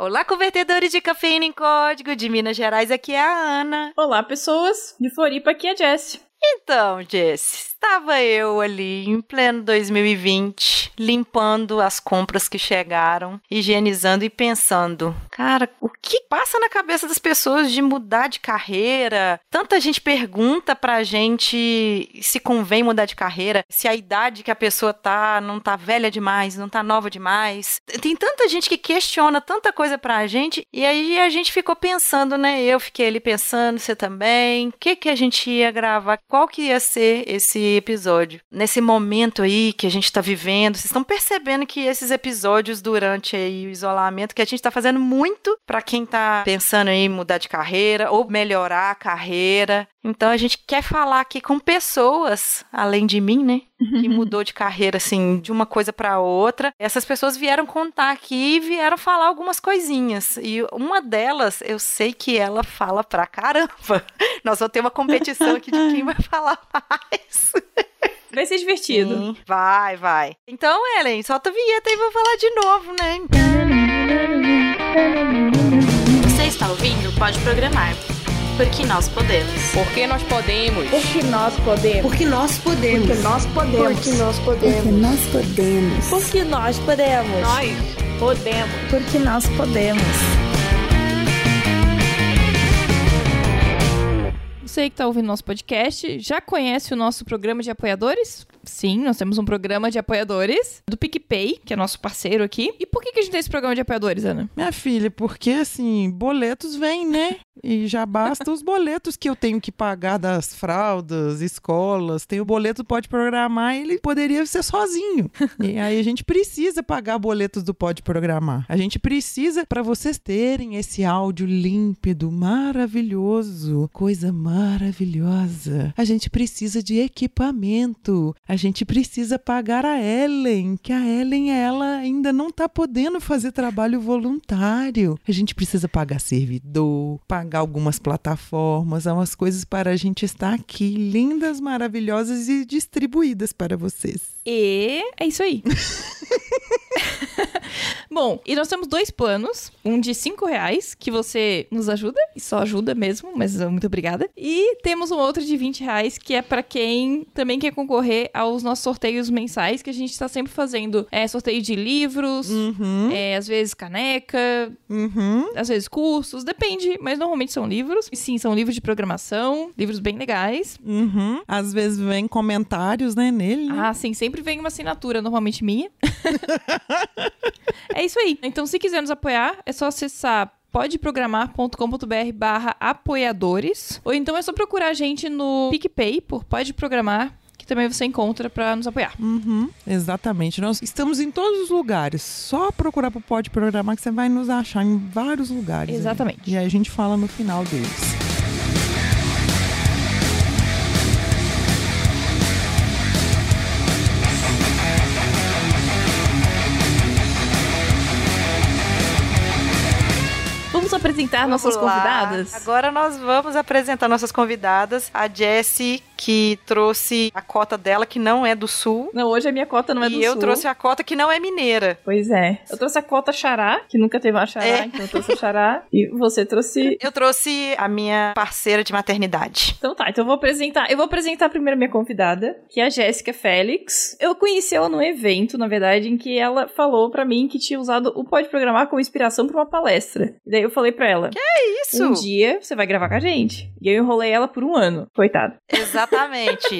Olá, convertedores de cafeína em código de Minas Gerais, aqui é a Ana. Olá, pessoas. De Floripa, aqui é a Jessie. Então, Jess, estava eu ali em pleno 2020, limpando as compras que chegaram, higienizando e pensando, cara, o que passa na cabeça das pessoas de mudar de carreira? Tanta gente pergunta pra gente se convém mudar de carreira, se a idade que a pessoa tá não tá velha demais, não tá nova demais. Tem tanta gente que questiona tanta coisa pra gente, e aí a gente ficou pensando, né? Eu fiquei ali pensando, você também, o que que a gente ia gravar, qual que ia ser esse episódio. Nesse momento aí que a gente está vivendo, vocês estão percebendo que esses episódios durante aí o isolamento, que a gente está fazendo muito para quem está pensando em mudar de carreira ou melhorar a carreira. Então a gente quer falar aqui com pessoas, além de mim, né? Que mudou de carreira, assim, de uma coisa para outra. Essas pessoas vieram contar aqui e vieram falar algumas coisinhas. E uma delas, eu sei que ela fala pra caramba. Nós vamos ter uma competição aqui de quem vai falar mais. Vai ser divertido. Sim, vai, vai. Então, Ellen, solta a vinheta e vou falar de novo, né? Você está ouvindo? Pode programar. Porque nós podemos. Porque nós podemos. Porque nós podemos. Porque nós podemos. Porque nós podemos. Porque nós podemos. Porque nós podemos. Nós podemos. Porque nós podemos. Você que está ouvindo nosso podcast já conhece o nosso programa de apoiadores? Sim, nós temos um programa de apoiadores do PicPay, que é nosso parceiro aqui. E por que, que a gente tem esse programa de apoiadores, Ana? Minha filha, porque assim, boletos vêm, né? E já basta os boletos que eu tenho que pagar das fraldas, escolas. Tem o boleto Pode Programar, ele poderia ser sozinho. E aí a gente precisa pagar boletos do Pode Programar. A gente precisa, para vocês terem esse áudio límpido, maravilhoso, coisa maravilhosa. A gente precisa de equipamento. A gente precisa pagar a Ellen, que a Ellen, ela ainda não tá podendo fazer trabalho voluntário. A gente precisa pagar servidor, pagar algumas plataformas, umas coisas para a gente estar aqui, lindas, maravilhosas e distribuídas para vocês. E é isso aí. Bom, e nós temos dois planos. Um de 5 reais, que você nos ajuda, e só ajuda mesmo, mas uh, muito obrigada. E temos um outro de 20 reais, que é para quem também quer concorrer aos nossos sorteios mensais, que a gente tá sempre fazendo é, sorteio de livros, Uhum, é, às vezes caneca, uhum. às vezes cursos, depende, mas normalmente são livros. E sim, são livros de programação, livros bem legais. Uhum. Às vezes vem comentários, né, nele. Ah, sim, sempre vem uma assinatura, normalmente minha. é isso aí. Então, se quiser nos apoiar, é só acessar podeprogramar.com.br barra apoiadores. Ou então é só procurar a gente no PicPay por Pode Programar, que também você encontra pra nos apoiar. Uhum, exatamente. Nós estamos em todos os lugares. Só procurar pro Pode Programar que você vai nos achar em vários lugares. aí. Exatamente. E aí a gente fala no final deles. Apresentar Vamos nossas lá. convidadas? Agora nós vamos apresentar nossas convidadas. A Jessie, que trouxe a cota dela, que não é do sul. Não, hoje a minha cota não é e do eu Sul. trouxe a cota que não é mineira. Pois é. Eu trouxe a cota Xará, que nunca teve uma Xará, É. então eu trouxe a Xará. E você trouxe Eu trouxe a minha parceira de maternidade. Então tá, então eu vou apresentar. Eu vou apresentar primeiro a minha convidada, que é a Jéssica Félix. Eu conheci ela num evento, na verdade, em que ela falou pra mim que tinha usado o Pode Programar como inspiração pra uma palestra. E daí eu falei pra ela: Isso! Um dia você vai gravar com a gente. E eu enrolei ela por um ano. Coitada. Exatamente.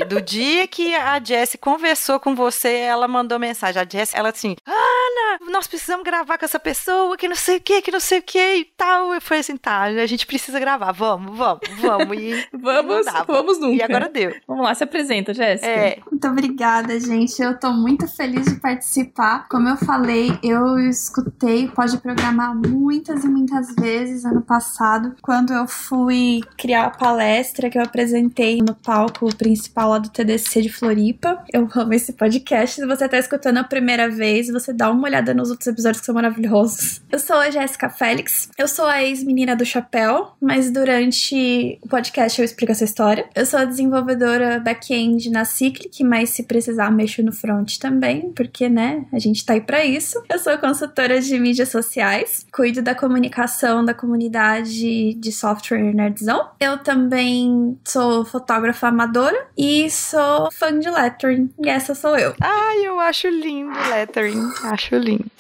Do dia que a Jessie conversou com você, ela mandou mensagem. A Jessie, ela assim, Ana, nós precisamos gravar com essa pessoa, que não sei o que, que não sei o que e tal. Eu falei assim, tá, a gente precisa gravar, vamos, vamos, vamos. E Vamos, não dava. vamos nunca. E agora deu. Vamos lá, se apresenta, Jéssica. É, Muito obrigada, gente. Eu tô muito feliz de participar. Como eu falei, eu escutei o Pode Programar muitas e muitas vezes ano passado, quando eu fui criar a palestra que eu apresentei no palco principal lá do TDC de Floripa. Eu amo esse podcast. Se você tá escutando a primeira vez, você dá uma olhada nos outros episódios que são maravilhosos. Eu sou a Jéssica Félix. Eu sou a ex-menina do chapéu, mas durante o podcast eu explico essa história. Eu sou a desenvolvedora back-end na Cyclic, mas se precisar mexo no front também, porque, né, a gente tá aí pra isso. Eu sou consultora de mídias sociais, cuido da comunicação da comunidade de software nerdzão. Eu também sou fotógrafa amadora e sou fã de lettering, e essa sou eu. Ai, eu acho lindo lettering. Acho lindo.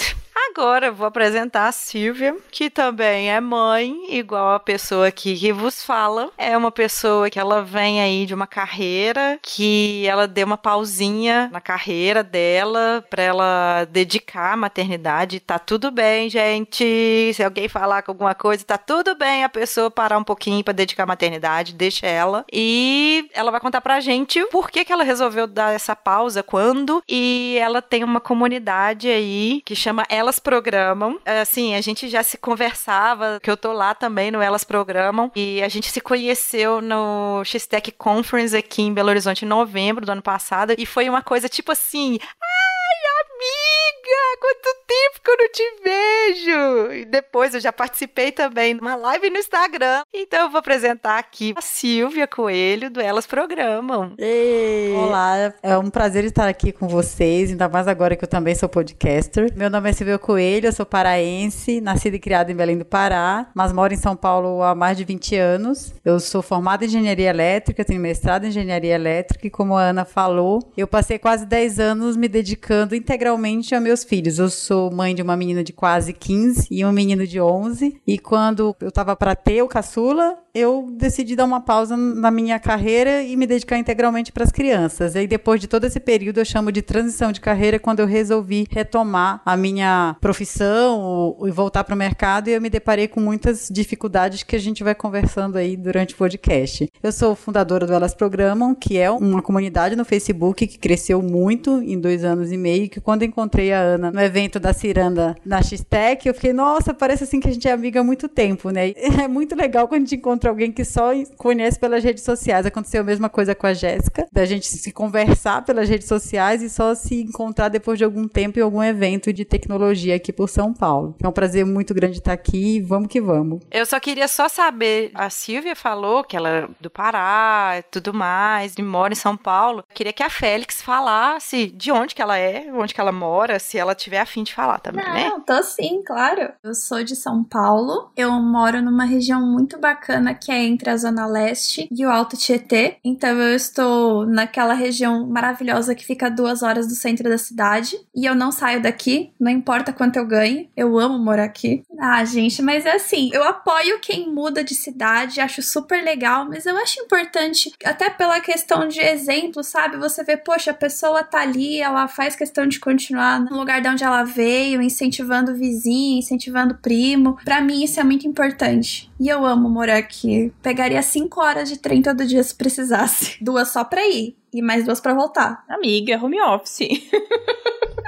Agora vou apresentar a Silvia, que também é mãe, igual a pessoa aqui que vos fala. É uma pessoa que ela vem aí de uma carreira, que ela deu uma pausinha na carreira dela para ela dedicar à maternidade. Tá tudo bem, gente. Se alguém falar com alguma coisa, tá tudo bem a pessoa parar um pouquinho para dedicar à maternidade, deixa ela. E ela vai contar pra gente por que, que ela resolveu dar essa pausa, quando. E ela tem uma comunidade aí que chama Elas Programam. Assim, a gente já se conversava, que eu tô lá também no Elas Programam. E a gente se conheceu no X-Tech Conference aqui em Belo Horizonte em novembro do ano passado. E foi uma coisa tipo assim. Ai, amiga, quanto tempo que eu não te vejo! E depois eu já participei também de uma live no Instagram. Então eu vou apresentar aqui a Silvia Coelho do Elas Programam. Ei. Olá, é um prazer estar aqui com vocês, ainda mais agora que eu também sou podcaster. Meu nome é Silvia Coelho, eu sou paraense, nascida e criada em Belém do Pará, mas moro em São Paulo há mais de 20 anos. Eu sou formada em engenharia elétrica, tenho mestrado em engenharia elétrica e como a Ana falou, eu passei quase 10 anos me dedicando integralmente a meus filhos. Eu sou mãe de uma menina de quase 15 e um menino de 11, e quando eu tava para ter o caçula, eu decidi dar uma pausa na minha carreira e me dedicar integralmente para as crianças. E aí, depois de todo esse período, eu chamo de transição de carreira, quando eu resolvi retomar a minha profissão e voltar para o mercado, e eu me deparei com muitas dificuldades que a gente vai conversando aí durante o podcast. Eu sou fundadora do Elas Programam, que é uma comunidade no Facebook que cresceu muito em dois anos e meio, que quando encontrei a Ana no evento da Ciranda na X-Tech, eu fiquei, nossa, parece assim que a gente é amiga há muito tempo, né? É muito legal quando a gente encontra alguém que só conhece pelas redes sociais. Aconteceu a mesma coisa com a Jéssica, da gente se conversar pelas redes sociais e só se encontrar depois de algum tempo em algum evento de tecnologia aqui por São Paulo. É um prazer muito grande estar aqui. Vamos que vamos. Eu só queria só saber, a Silvia falou que ela é do Pará e tudo mais, e mora em São Paulo. Eu queria que a Félix falasse de onde que ela é, onde que ela mora, se ela tiver afim de falar também, Não, né? tô sim, claro. Eu sou de São Paulo. Eu moro numa região muito bacana que é entre a Zona Leste e o Alto Tietê. Então eu estou naquela região maravilhosa que fica a duas horas do centro da cidade. E eu não saio daqui, não importa quanto eu ganhe. Eu amo morar aqui. Ah, gente, mas é assim, eu apoio quem muda de cidade, acho super legal, mas eu acho importante, até pela questão de exemplo, sabe? Você vê, poxa, a pessoa tá ali, ela faz questão de continuar no lugar de onde ela veio, incentivando o vizinho, incentivando o primo. Pra mim, isso é muito importante. E eu amo morar aqui. Pegaria cinco horas de trem todo dia se precisasse. Duas só pra ir. E mais duas pra voltar. Amiga, home office.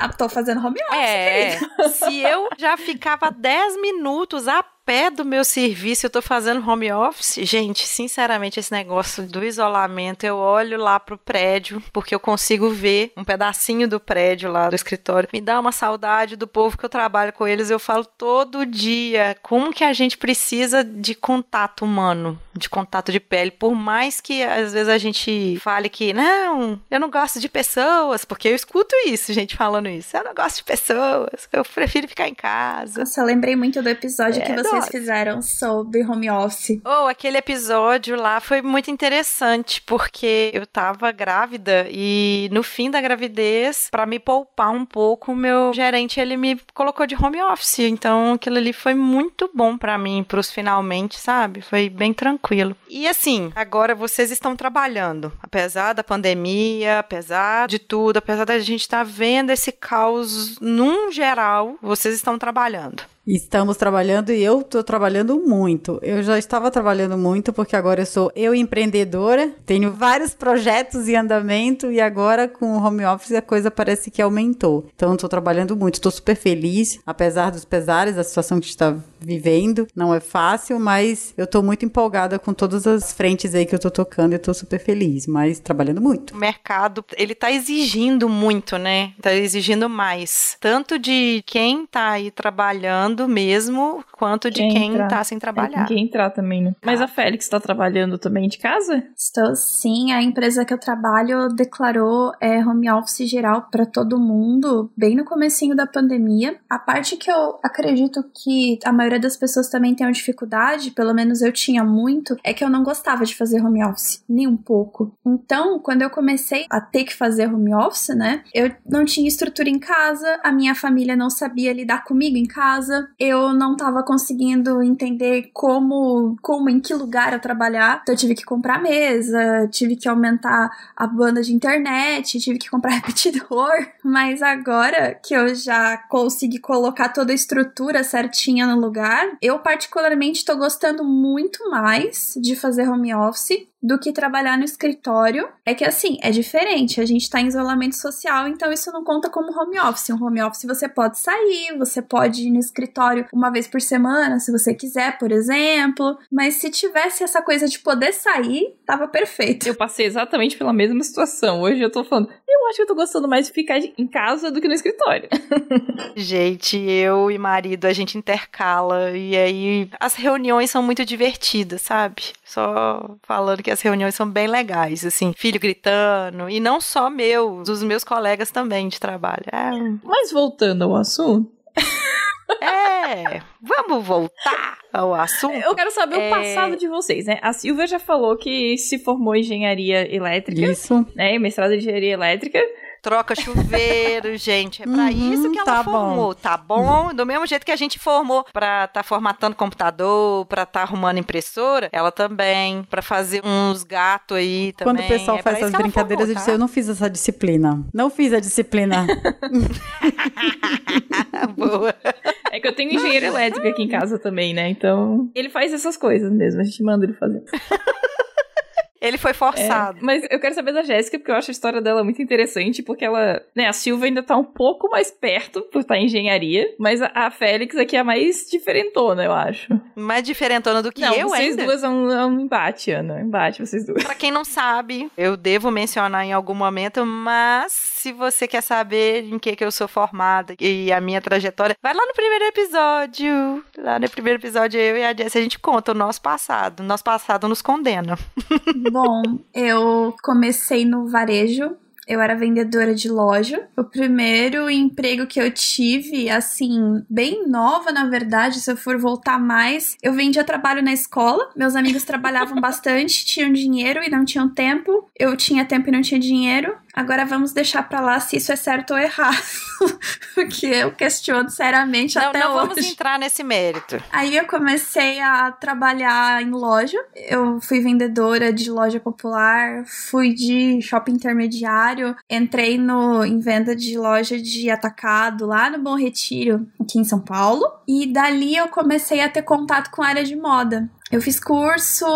Ah, tô fazendo home office. É, se eu já ficava 10 minutos a pé do meu serviço, eu tô fazendo home office, gente, sinceramente, esse negócio do isolamento, eu olho lá pro prédio, porque eu consigo ver um pedacinho do prédio lá do escritório. Me dá uma saudade do povo que eu trabalho com eles, eu falo todo dia como que a gente precisa de contato humano, de contato de pele, por mais que às vezes a gente fale que não, eu não gosto de pessoas, porque eu escuto isso, gente falando isso. Eu não gosto de pessoas, eu prefiro ficar em casa. Nossa, eu lembrei muito do episódio É, que vocês fizeram sobre home office. Oh, aquele episódio lá foi muito interessante, porque eu tava grávida e no fim da gravidez, pra me poupar um pouco, o meu gerente ele me colocou de home office. Então aquilo ali foi muito bom pra mim, pros finalmente, sabe? Foi bem tranquilo. E assim, agora vocês estão trabalhando, apesar da pandemia, apesar de tudo, apesar da gente estar vendo esse caos num geral, vocês estão trabalhando. Estamos trabalhando e eu tô trabalhando muito. Eu já estava trabalhando muito porque agora eu sou eu empreendedora, tenho vários projetos em andamento e agora com o home office a coisa parece que aumentou. Então estou trabalhando muito, estou super feliz, apesar dos pesares da situação que está vivendo. Não é fácil, mas eu tô muito empolgada com todas as frentes aí que eu tô tocando e eu tô super feliz, mas trabalhando muito. O mercado, ele tá exigindo muito, né? Tá exigindo mais. Tanto de quem tá aí trabalhando mesmo, quanto de Quem quem entrar. tá sem É, trabalhar. tem que entrar também, né? Mas a Félix tá trabalhando também de casa? Estou sim, a empresa que eu trabalho declarou é, home office geral para todo mundo bem no comecinho da pandemia. A parte que eu acredito que a maioria das pessoas também tenham dificuldade, pelo menos eu tinha muito, é que eu não gostava de fazer home office, nem um pouco. Então, quando eu comecei a ter que fazer home office, né, eu não tinha estrutura em casa, a minha família não sabia lidar comigo em casa, eu não tava conseguindo entender como, como, em que lugar eu trabalhar. Então eu tive que comprar mesa, tive que aumentar a banda de internet, tive que comprar repetidor. Mas agora que eu já consegui colocar toda a estrutura certinha no lugar, eu particularmente tô gostando muito mais de fazer home office do que trabalhar no escritório. É que assim, é diferente. A gente tá em isolamento social, então isso não conta como home office. Um home office você pode sair, você pode ir no escritório uma vez por semana, se você quiser, por exemplo. Mas se tivesse essa coisa de poder sair, tava perfeito. Eu passei exatamente pela mesma situação. Hoje eu tô falando, eu acho que eu tô gostando mais de ficar em casa do que no escritório. Gente, eu e marido, a gente intercala. E aí as reuniões são muito divertidas, sabe? Só falando que as reuniões são bem legais, assim, filho gritando. E não só meu, dos meus colegas também de trabalho. Mas voltando ao assunto, É, é vamos voltar ao assunto. eu quero saber É. o passado de vocês, né? A Silvia já falou que se formou em engenharia elétrica, Isso. né? Mestrado em engenharia elétrica. Troca chuveiro, gente. É pra Uhum, isso que ela tá formou, tá bom? Do mesmo jeito que a gente formou pra tá formatando computador, pra tá arrumando impressora, ela também, pra fazer uns gatos aí também. Quando o pessoal É faz essas que ela brincadeiras, eu formou, disse, eu não fiz essa disciplina. Não fiz a disciplina. tá? Boa. É que eu tenho engenheiro elétrico aqui em casa também, né? Então, ele faz essas coisas mesmo, a gente manda ele fazer. Ele foi forçado. Mas eu quero saber da Jéssica, porque eu acho a história dela muito interessante, porque ela, né, a Silvia ainda tá um pouco mais perto por estar em engenharia, mas a, a Félix aqui é a mais diferentona, eu acho. Mais diferentona do que Não, eu vocês ainda. duas é um, é um embate, Ana. Embate, vocês duas. Pra quem não sabe, eu devo mencionar em algum momento, mas se você quer saber em que, que eu sou formada e a minha trajetória, vai lá no primeiro episódio. Lá no primeiro episódio, eu e a Jess, a gente conta o nosso passado. Nosso passado nos condena. Bom, eu comecei no varejo. Eu era vendedora de loja. O primeiro emprego que eu tive, assim, bem nova, na verdade, se eu for voltar mais, eu vendia trabalho na escola. Meus amigos trabalhavam bastante, tinham dinheiro e não tinham tempo. Eu tinha tempo e não tinha dinheiro. Agora vamos deixar pra lá se isso é certo ou errado. Porque eu questiono seriamente Não, até não hoje. vamos entrar nesse mérito. Aí eu comecei a trabalhar em loja. Eu fui vendedora de loja popular, fui de shopping intermediário, entrei no, em venda de loja de atacado lá no Bom Retiro, aqui em São Paulo. E dali eu comecei a ter contato com a área de moda. Eu fiz curso,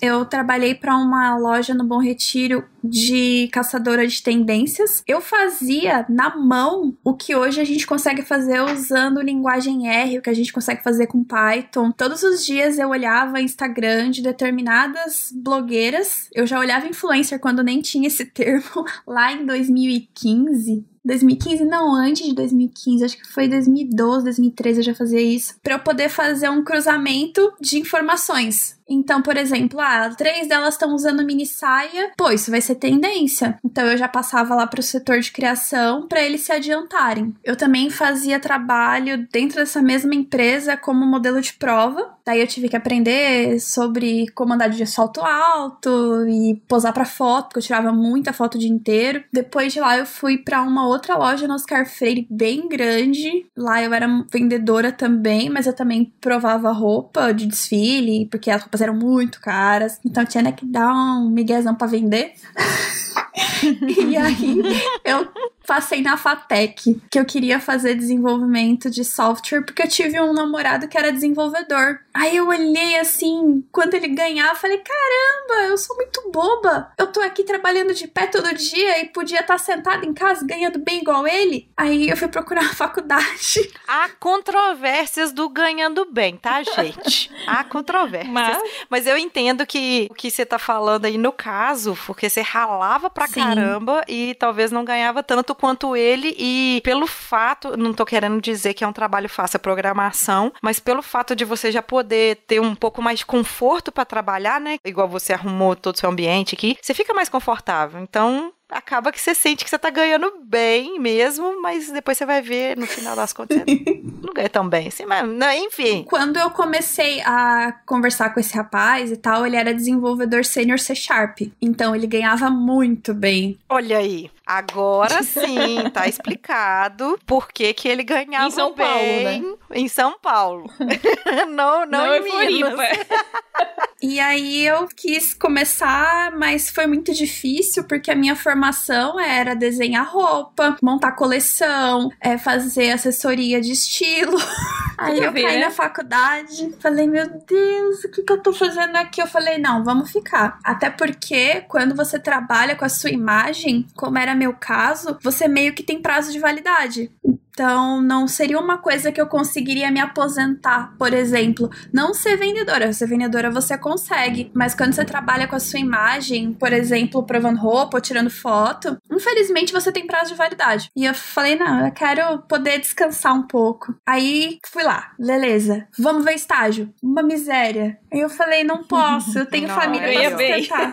eu trabalhei para uma loja no Bom Retiro de caçadora de tendências. Eu fazia na mão o que hoje a gente consegue fazer usando linguagem R, o que a gente consegue fazer com Python. Todos os dias eu olhava Instagram de determinadas blogueiras. Eu já olhava influencer quando nem tinha esse termo lá em 2015. 2015, não, antes de 2015, acho que foi 2012, 2013 eu já fazia isso, para eu poder fazer um cruzamento de informações. Então, por exemplo, ah, três delas estão usando mini saia, pô, isso vai ser tendência. Então eu já passava lá pro setor de criação para eles se adiantarem. Eu também fazia trabalho dentro dessa mesma empresa como modelo de prova. Daí eu tive que aprender sobre como andar de salto alto e posar para foto, porque eu tirava muita foto o dia inteiro. Depois de lá eu fui para uma outra loja no Oscar Freire bem grande. Lá eu era vendedora também, mas eu também provava roupa de desfile, porque as roupas eram muito caras. Então tinha né, que dar um miguezão pra vender. e aí eu passei na FATEC, que eu queria fazer desenvolvimento de software, porque eu tive um namorado que era desenvolvedor. Aí eu olhei assim, quando ele ganhava, falei: caramba, eu sou muito boba. Eu tô aqui trabalhando de pé todo dia e podia estar sentada em casa ganhando bem igual ele. Aí eu fui procurar a faculdade. Há controvérsias do ganhando bem, tá, gente? Há controvérsias. Mas- Mas, eu entendo que o que você tá falando aí no caso, porque você ralava pra Sim. caramba e talvez não ganhava tanto quanto ele. E pelo fato, não tô querendo dizer que é um trabalho fácil a programação, mas pelo fato de você já poder ter um pouco mais de conforto pra trabalhar, né? Igual você arrumou todo o seu ambiente aqui, você fica mais confortável. Então. Acaba que você sente que você tá ganhando bem mesmo, mas depois você vai ver no final das contas. você não ganha tão bem assim, mas não, enfim. Quando eu comecei a conversar com esse rapaz e tal, ele era desenvolvedor sênior C Sharp. Então ele ganhava muito bem. Olha aí, agora sim, tá explicado por que, que ele ganhava Em São Paulo, bem em São Paulo. não, não, Não, em. Floripa. E aí eu quis começar, mas foi muito difícil porque a minha formação era desenhar roupa, montar coleção, é, fazer assessoria de estilo. Aí eu ver, caí né? na faculdade, falei, meu Deus, o que, que eu tô fazendo aqui? Eu falei, não, vamos ficar. Até porque quando você trabalha com a sua imagem, como era meu caso, você meio que tem prazo de validade. Então, não seria uma coisa que eu conseguiria me aposentar, por exemplo. Não ser vendedora. Ser vendedora você consegue. Mas quando você trabalha com a sua imagem, por exemplo, provando roupa ou tirando foto, infelizmente você tem prazo de validade. E eu falei, não, eu quero poder descansar um pouco. Aí fui lá, beleza. Vamos ver estágio. Uma miséria. Aí eu falei, não posso, eu tenho Não, família pra sustentar.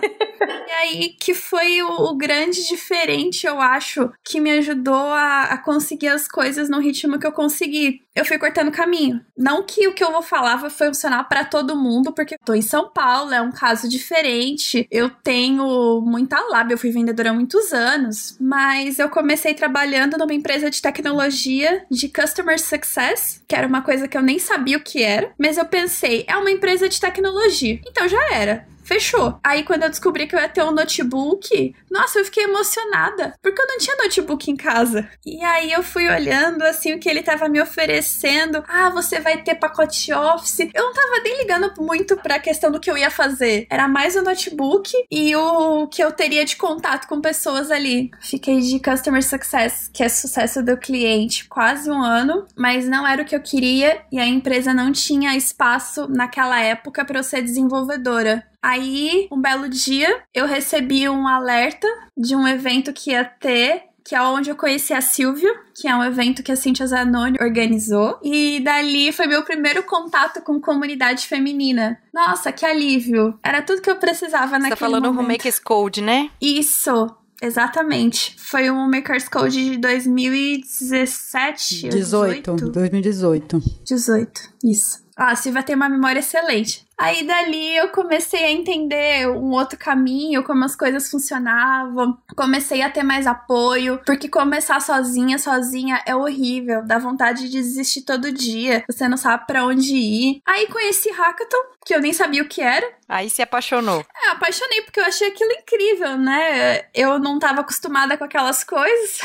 E aí que foi o, o grande diferente, eu acho, que me ajudou a, a conseguir as coisas no ritmo que eu consegui. Eu fui cortando caminho. Não que o que eu vou falar vai funcionar pra todo mundo, porque eu tô em São Paulo, é um caso diferente. Eu tenho muita lábia, eu fui vendedora há muitos anos, mas eu comecei trabalhando numa empresa de tecnologia de customer success, que era uma coisa que eu nem sabia o que era, mas eu pensei, é uma empresa de tecnologia. Então já era. Fechou. Aí quando eu descobri que eu ia ter um notebook, nossa, eu fiquei emocionada, porque eu não tinha notebook em casa. E aí eu fui olhando assim o que ele tava me oferecendo. Ah, você vai ter pacote Office. Eu não tava nem ligando muito pra questão do que eu ia fazer. Era mais o notebook e o que eu teria de contato com pessoas ali. Fiquei de customer success, que é sucesso do cliente, quase um ano, mas não era o que eu queria e a empresa não tinha espaço naquela época para eu ser desenvolvedora. Aí, um belo dia, eu recebi um alerta de um evento que ia ter, que é onde eu conheci a Silvia, que é um evento que a Cintia Zanoni organizou. E dali foi meu primeiro contato com comunidade feminina. Nossa, que alívio! Era tudo que eu precisava Você naquele tá falando momento. Homemakers Code, né? Isso, exatamente. Foi um Makers Code de 2017. 18, 2018. 18, isso. Ah, a Silvia tem uma memória excelente. Aí dali eu comecei a entender um outro caminho, como as coisas funcionavam. Comecei a ter mais apoio, porque começar sozinha, sozinha é horrível, dá vontade de desistir todo dia. Você não sabe pra onde ir. Aí conheci Hackathon, que eu nem sabia o que era. Aí se apaixonou. É, apaixonei porque eu achei aquilo incrível, né? Eu não tava acostumada com aquelas coisas.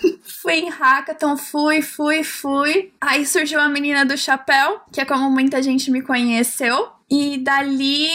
fui em hackathon, fui, fui, fui. Aí surgiu a menina do chapéu, que é como muita gente me conheceu. E dali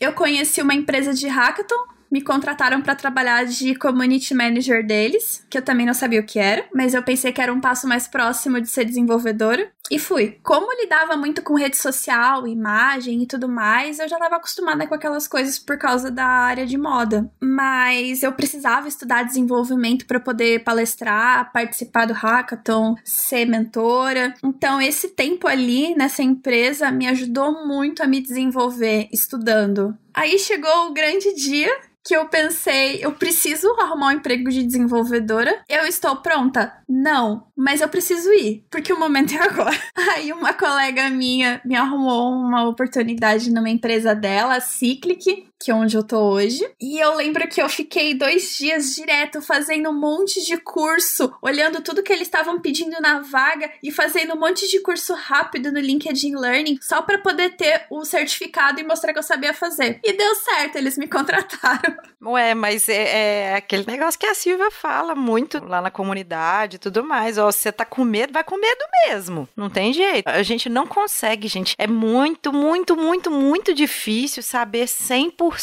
eu conheci uma empresa de hackathon. Me contrataram para trabalhar de community manager deles, que eu também não sabia o que era, mas eu pensei que era um passo mais próximo de ser desenvolvedora. E fui. Como lidava muito com rede social, imagem e tudo mais, eu já estava acostumada com aquelas coisas por causa da área de moda. Mas eu precisava estudar desenvolvimento para poder palestrar, participar do hackathon, ser mentora. Então, esse tempo ali nessa empresa me ajudou muito a me desenvolver estudando. Aí chegou o grande dia que eu pensei, eu preciso arrumar um emprego de desenvolvedora. Eu estou pronta? Não, mas eu preciso ir, porque o momento é agora. Aí uma colega minha me arrumou uma oportunidade numa empresa dela, a Cyclic, que é onde eu tô hoje. E eu lembro que eu fiquei dois dias direto fazendo um monte de curso, olhando tudo que eles estavam pedindo na vaga e fazendo um monte de curso rápido no LinkedIn Learning, só para poder ter o certificado e mostrar que eu sabia fazer. E deu certo, eles me contrataram. Ué, mas é, é aquele negócio que a Silvia fala muito lá na comunidade e tudo mais. Ó, você tá com medo, vai com medo mesmo. Não tem jeito. A gente não consegue, gente. É muito, muito, muito, muito difícil saber 100%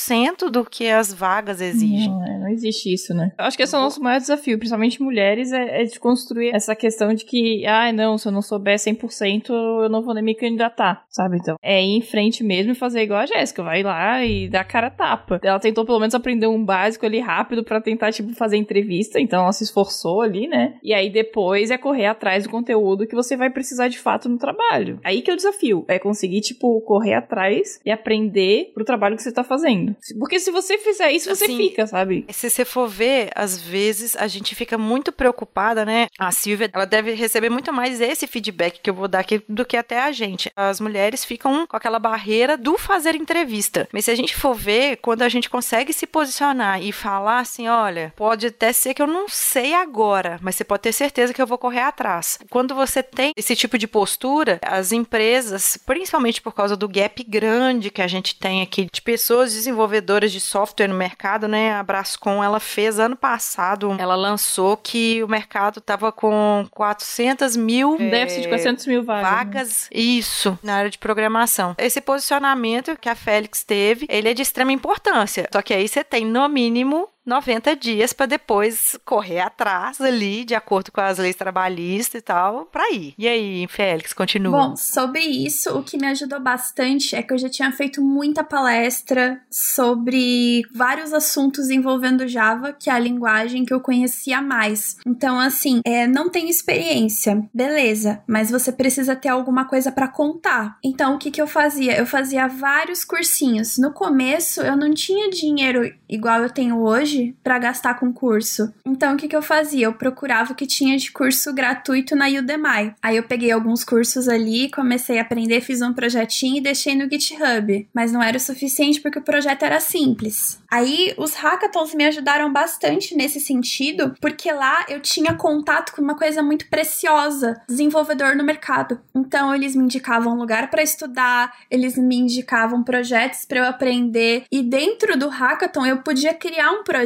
do que as vagas exigem. Não, é, não existe isso, né? Eu acho que esse é o nosso maior desafio, principalmente mulheres, é, é de construir essa questão de que, ah, não, se eu não souber 100%, eu não vou nem me candidatar, sabe? Então, é ir em frente mesmo e fazer igual a Jéssica, vai lá e a cara a tapa. Ela tentou pelo menos aprender um básico ali rápido para tentar, tipo, fazer entrevista, então ela se esforçou ali, né? E aí depois é correr atrás do conteúdo que você vai precisar de fato no trabalho. Aí que é o desafio, é conseguir, tipo, correr atrás e aprender pro trabalho que você tá fazendo. Porque se você fizer isso, você Assim, fica, sabe? Se você for ver, às vezes a gente fica muito preocupada, né? A Silvia, ela deve receber muito mais esse feedback que eu vou dar aqui do que até a gente. As mulheres ficam com aquela barreira do fazer entrevista. Mas se a gente for ver, quando a gente consegue se posicionar e falar assim, olha, pode até ser que eu não sei agora, mas você pode ter certeza que eu vou correr atrás. Quando você tem esse tipo de postura, as empresas, principalmente por causa do gap grande que a gente tem aqui de pessoas desenvolvedoras de software no mercado, né? A Brascom, ela fez ano passado, ela lançou que o mercado estava com 400 mil Um déficit de 400 mil vagas. né? vagas, isso, na área de programação. Esse posicionamento que a Félix teve, ele é de extrema importância. Só que aí você tem, no mínimo, 90 dias para depois correr atrás ali, de acordo com as leis trabalhistas e tal, para ir. E aí, Félix, continua. Bom, sobre isso, o que me ajudou bastante é que eu já tinha feito muita palestra sobre vários assuntos envolvendo Java, que é a linguagem que eu conhecia mais. Então, assim, é, não tenho experiência, beleza, mas você precisa ter alguma coisa para contar. Então, o que, que eu fazia? Eu fazia vários cursinhos. No começo, eu não tinha dinheiro igual eu tenho hoje para gastar com curso. Então, o que, que eu fazia? Eu procurava o que tinha de curso gratuito na Udemy. Aí eu peguei alguns cursos ali, comecei a aprender, fiz um projetinho e deixei no GitHub. Mas não era o suficiente porque o projeto era simples. Aí os hackathons me ajudaram bastante nesse sentido, porque lá eu tinha contato com uma coisa muito preciosa, desenvolvedor no mercado. Então eles me indicavam lugar para estudar, eles me indicavam projetos para eu aprender e dentro do hackathon eu podia criar um projeto.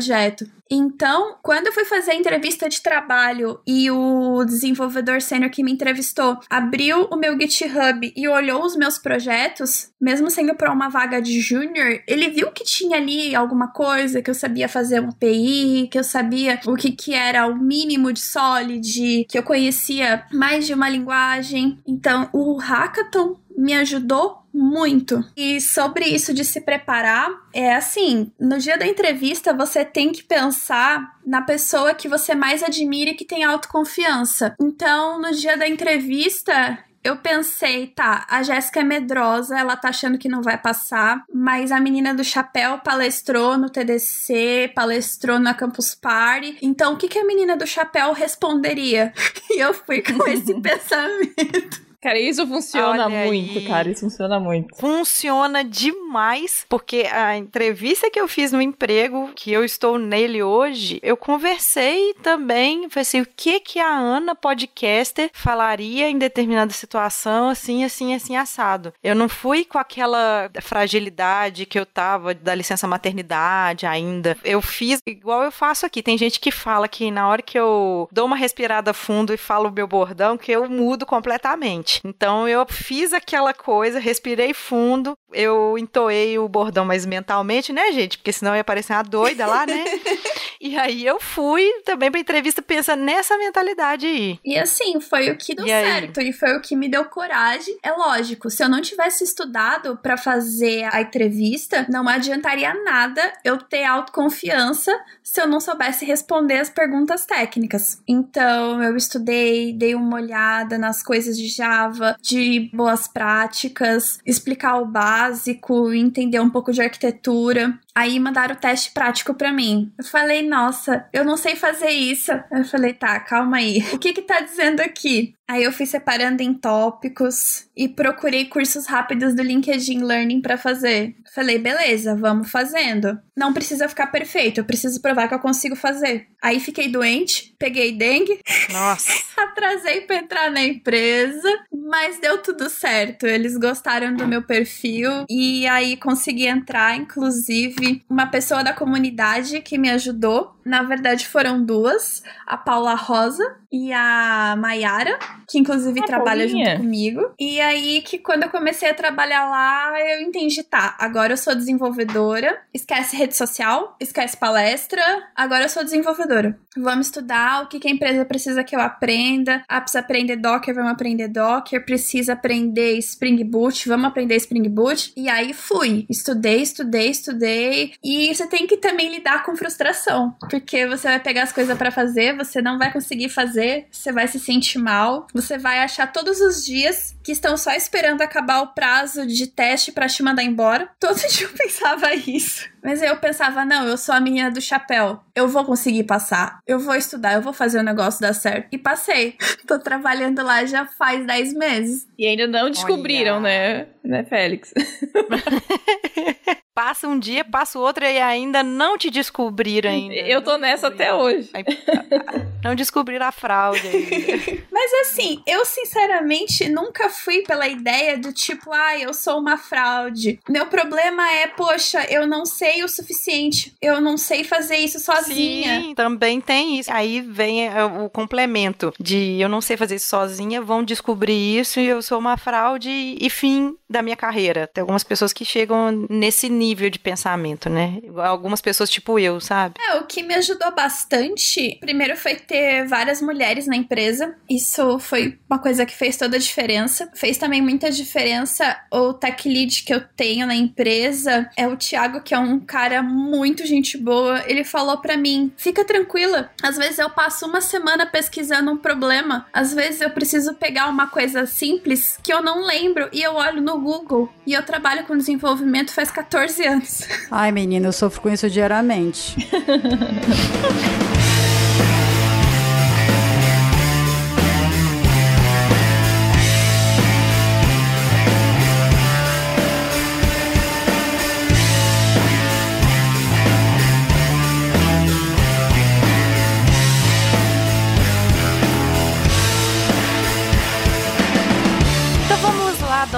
Então, quando eu fui fazer a entrevista de trabalho e o desenvolvedor sênior que me entrevistou abriu o meu GitHub e olhou os meus projetos, mesmo sendo para uma vaga de júnior, ele viu que tinha ali alguma coisa, que eu sabia fazer um API, que eu sabia o que, que era o mínimo de Solid, que eu conhecia mais de uma linguagem. Então, o hackathon me ajudou muito. E sobre isso de se preparar, é assim, no dia da entrevista você tem que pensar na pessoa que você mais admira e que tem autoconfiança. Então, no dia da entrevista, eu pensei, tá, a Jéssica é medrosa, ela tá achando que não vai passar, mas a menina do chapéu palestrou no TDC, palestrou na Campus Party. Então, o que, que a menina do chapéu responderia? E eu fui com esse pensamento. Cara, isso funciona Olha muito, aí. cara. Isso funciona muito. Funciona demais, porque a entrevista que eu fiz no emprego, que eu estou nele hoje, eu conversei também, falei assim, o que que a Ana, podcaster, falaria em determinada situação, assim, assim, assim, assado. Eu não fui com aquela fragilidade que eu tava da licença maternidade ainda. Eu fiz igual eu faço aqui. Tem gente que fala que na hora que eu dou uma respirada fundo e falo o meu bordão, que eu mudo completamente. Então eu fiz aquela coisa, respirei fundo, eu entoei o bordão, mas mentalmente, né, gente? Porque senão ia parecer uma doida lá, né? e aí eu fui também pra entrevista pensando nessa mentalidade aí. E assim, foi o que deu E aí? certo e foi o que me deu coragem. É lógico, se eu não tivesse estudado pra fazer a entrevista, não adiantaria nada eu ter autoconfiança se eu não soubesse responder as perguntas técnicas. Então, eu estudei, dei uma olhada nas coisas de Java, de boas práticas, explicar o básico, entender um pouco de arquitetura. Aí mandaram o teste prático pra mim. Eu falei, nossa, eu não sei fazer isso. Eu falei, tá, calma aí. O que que tá dizendo aqui? Aí eu fui separando em tópicos e procurei cursos rápidos do LinkedIn Learning para fazer. Falei, beleza, vamos fazendo. Não precisa ficar perfeito, eu preciso provar que eu consigo fazer. Aí fiquei doente, peguei dengue, Nossa. atrasei para entrar na empresa, mas deu tudo certo. Eles gostaram do meu perfil e aí consegui entrar, inclusive uma pessoa da comunidade que me ajudou. Na verdade foram duas, a Paula Rosa e a Maiara, que inclusive Ah, trabalha Paulinha. junto comigo. E aí que quando eu comecei a trabalhar lá, eu entendi, tá, agora eu sou desenvolvedora, esquece rede social, esquece palestra, agora eu sou desenvolvedora. Vamos estudar o que, que a empresa precisa que eu aprenda. Ah, precisa aprender Docker, vamos aprender Docker. Precisa aprender Spring Boot, vamos aprender Spring Boot. E aí fui. Estudei, estudei, estudei. E você tem que também lidar com frustração. Porque você vai pegar as coisas pra fazer, você não vai conseguir fazer, você vai se sentir mal. Você vai achar todos os dias que estão só esperando acabar o prazo de teste pra te mandar embora. Todo dia eu pensava isso. Mas aí eu pensava, não, eu sou a menina do chapéu. Eu vou conseguir passar. Eu vou estudar, eu vou fazer o negócio dar certo. E passei. Tô trabalhando lá já faz 10 meses. E ainda não descobriram, Olha. né? Né, Félix? Passa um dia, passa o outro e ainda não te descobriram ainda. Eu tô nessa até hoje. Não descobriram a fraude ainda. Mas assim, eu sinceramente nunca fui pela ideia do tipo, ah, eu sou uma fraude. Meu problema é, poxa, eu não sei o suficiente. Eu não sei fazer isso sozinha. Sim, também tem isso. Aí vem é, o complemento de eu não sei fazer isso sozinha, vão descobrir isso e eu sou uma fraude e fim da minha carreira. Tem algumas pessoas que chegam nesse nível de pensamento, né? Algumas pessoas tipo eu, sabe? É, o que me ajudou bastante, primeiro foi ter várias mulheres na empresa. Isso foi uma coisa que fez toda a diferença. Fez também muita diferença o tech lead que eu tenho na empresa. É o Thiago, que é um cara muito gente boa. Ele falou pra mim: fica tranquila. Às vezes eu passo uma semana pesquisando um problema. Às vezes eu preciso pegar uma coisa simples que eu não lembro e eu olho no Google. E eu trabalho com desenvolvimento faz 14 anos. Ai, menina, eu sofro com isso diariamente.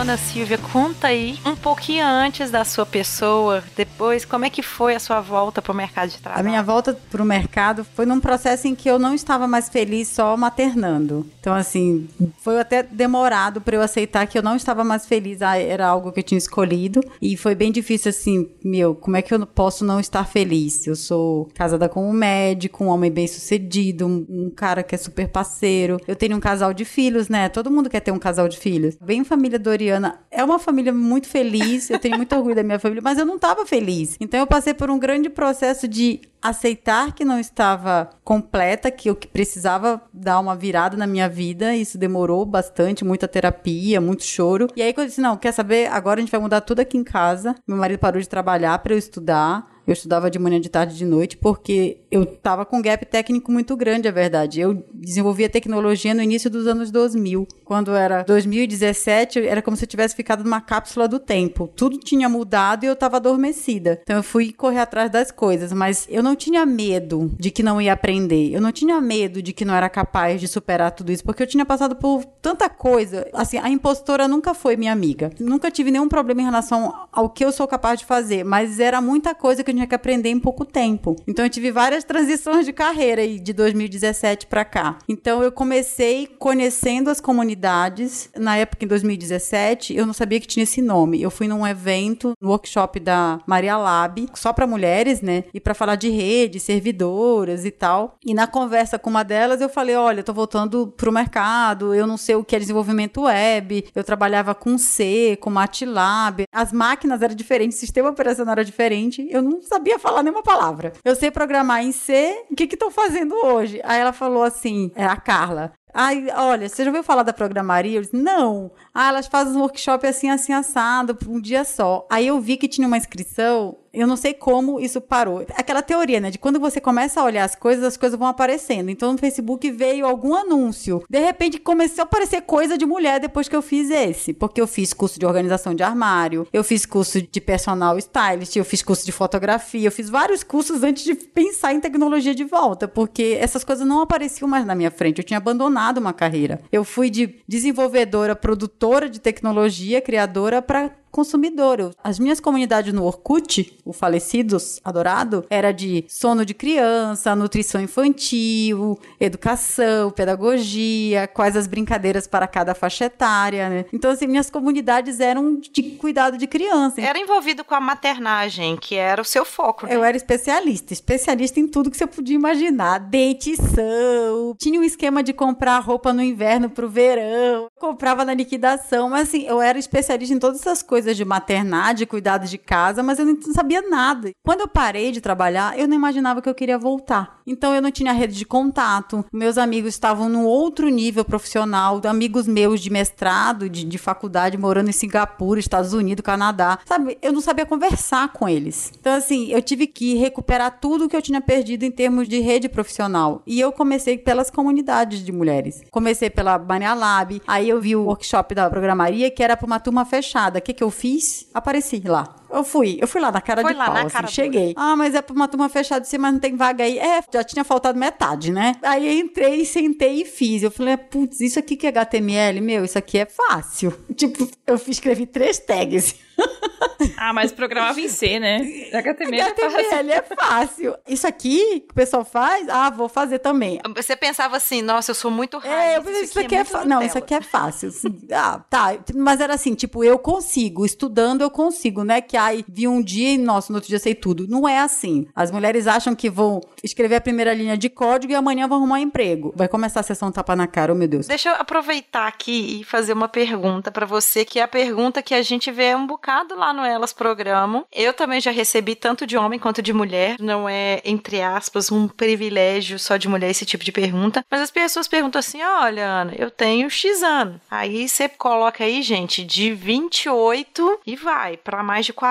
dona Silvia, conta aí um pouquinho antes da sua pessoa, depois como é que foi a sua volta pro mercado de A trabalho? minha volta pro mercado foi num processo em que eu não estava mais feliz só maternando. Então, assim, foi até demorado para eu aceitar que eu não estava mais feliz, ah, era algo que eu tinha escolhido. E foi bem difícil, assim, meu, como é que eu posso não estar feliz? Eu sou casada com um médico, um homem bem sucedido, um, um cara que é super parceiro. Eu tenho um casal de filhos, né? Todo mundo quer ter um casal de filhos. Bem família Doriana. É uma família muito feliz, eu tenho muito orgulho da minha família, mas eu não estava feliz. Então eu passei por um grande processo de aceitar que não estava completa, que eu que precisava dar uma virada na minha vida. Isso demorou bastante, muita terapia, muito choro. E aí quando eu disse, não, quer saber? Agora a gente vai mudar tudo aqui em casa. Meu marido parou de trabalhar para eu estudar. Eu estudava de manhã, de tarde, de noite, porque eu estava com um gap técnico muito grande, é verdade. Eu desenvolvia tecnologia no início dos anos 2000. Quando era 2017, era como se eu tivesse ficado numa cápsula do tempo. Tudo tinha mudado e eu estava adormecida. Então eu fui correr atrás das coisas, mas eu não tinha medo de que não ia aprender. Eu não tinha medo de que não era capaz de superar tudo isso, porque eu tinha passado por tanta coisa. Assim, a impostora nunca foi minha amiga. Nunca tive nenhum problema em relação ao que eu sou capaz de fazer, mas era muita coisa que tinha que aprender em pouco tempo. Então eu tive várias transições de carreira aí de 2017 para cá. Então eu comecei conhecendo as comunidades. Na época em 2017, eu não sabia que tinha esse nome. Eu fui num evento, no workshop da Maria Lab, só para mulheres, né? E para falar de rede, servidoras e tal. E na conversa com uma delas, eu falei: "Olha, eu tô voltando pro mercado, eu não sei o que é desenvolvimento web. Eu trabalhava com C, com MATLAB. As máquinas eram diferentes, o sistema operacional era diferente. Eu não sabia falar nenhuma palavra. Eu sei programar em C. O que que estão fazendo hoje?" Aí ela falou assim, é a Carla. Ai, olha, você já ouviu falar da programaria? Eu disse, não. Ah, elas fazem um workshop assim, assim, assado, um dia só. Aí eu vi que tinha uma inscrição Eu não sei como isso parou. Aquela teoria, né? De quando você começa a olhar as coisas, as coisas vão aparecendo. Então no Facebook veio algum anúncio. De repente começou a aparecer coisa de mulher depois que eu fiz esse. Porque eu fiz curso de organização de armário, eu fiz curso de personal stylist, eu fiz curso de fotografia, eu fiz vários cursos antes de pensar em tecnologia de volta. Porque essas coisas não apareciam mais na minha frente. Eu tinha abandonado uma carreira. Eu fui de desenvolvedora, produtora de tecnologia, criadora, para consumidor. As minhas comunidades no Orkut, o falecidos adorado, era de sono de criança, nutrição infantil, educação, pedagogia, quais as brincadeiras para cada faixa etária, né? Então, assim, minhas comunidades eram de cuidado de criança. Era envolvido com a maternagem, que era o seu foco, né? Eu era especialista, especialista em tudo que você podia imaginar. Dentição, tinha um esquema de comprar roupa no inverno pro verão, comprava na liquidação, mas assim, eu era especialista em todas essas coisas de maternidade, cuidado de casa, mas eu não sabia nada. Quando eu parei de trabalhar, eu não imaginava que eu queria voltar. Então eu não tinha rede de contato, meus amigos estavam num outro nível profissional, amigos meus de mestrado, de, de faculdade, morando em Singapura, Estados Unidos, Canadá, sabe? Eu não sabia conversar com eles. Então, assim, eu tive que recuperar tudo que eu tinha perdido em termos de rede profissional. E eu comecei pelas comunidades de mulheres. Comecei pela Bania Lab, aí eu vi o workshop da programaria, que era para uma turma fechada. O que, que eu fiz? Apareci lá. Eu fui, eu fui lá na cara Foi de lá, pau, assim, cara cheguei. Ah, mas é pra uma turma fechada de cima, não tem vaga aí. É, já tinha faltado metade, né? Aí entrei, sentei e fiz. Eu falei, putz, isso aqui que é HTML? Meu, isso aqui é fácil. Tipo, eu escrevi três tags. Ah, mas programava em C, né? HTML é fácil. HTML é fácil. Isso aqui que o pessoal faz, ah, vou fazer também. Você pensava assim, nossa, eu sou muito raiz. É, eu pensei, isso aqui é, muito fácil. Não, isso aqui é fácil. Assim, ah, tá. Mas era assim, tipo, eu consigo. Estudando, eu consigo, né? Que ai, vi um dia e, nossa, no outro dia sei tudo. Não é assim. As mulheres acham que vão escrever a primeira linha de código e amanhã vão arrumar um emprego. Vai começar a sessão tapa na cara, oh meu Deus. Deixa eu aproveitar aqui e fazer uma pergunta pra você, que é a pergunta que a gente vê um bocado lá no Elas Programam. Eu também já recebi tanto de homem quanto de mulher. Não é, entre aspas, um privilégio só de mulher esse tipo de pergunta. Mas as pessoas perguntam assim: olha, Ana, eu tenho X ano. Aí você coloca aí, gente, de 28 e vai pra mais de 40,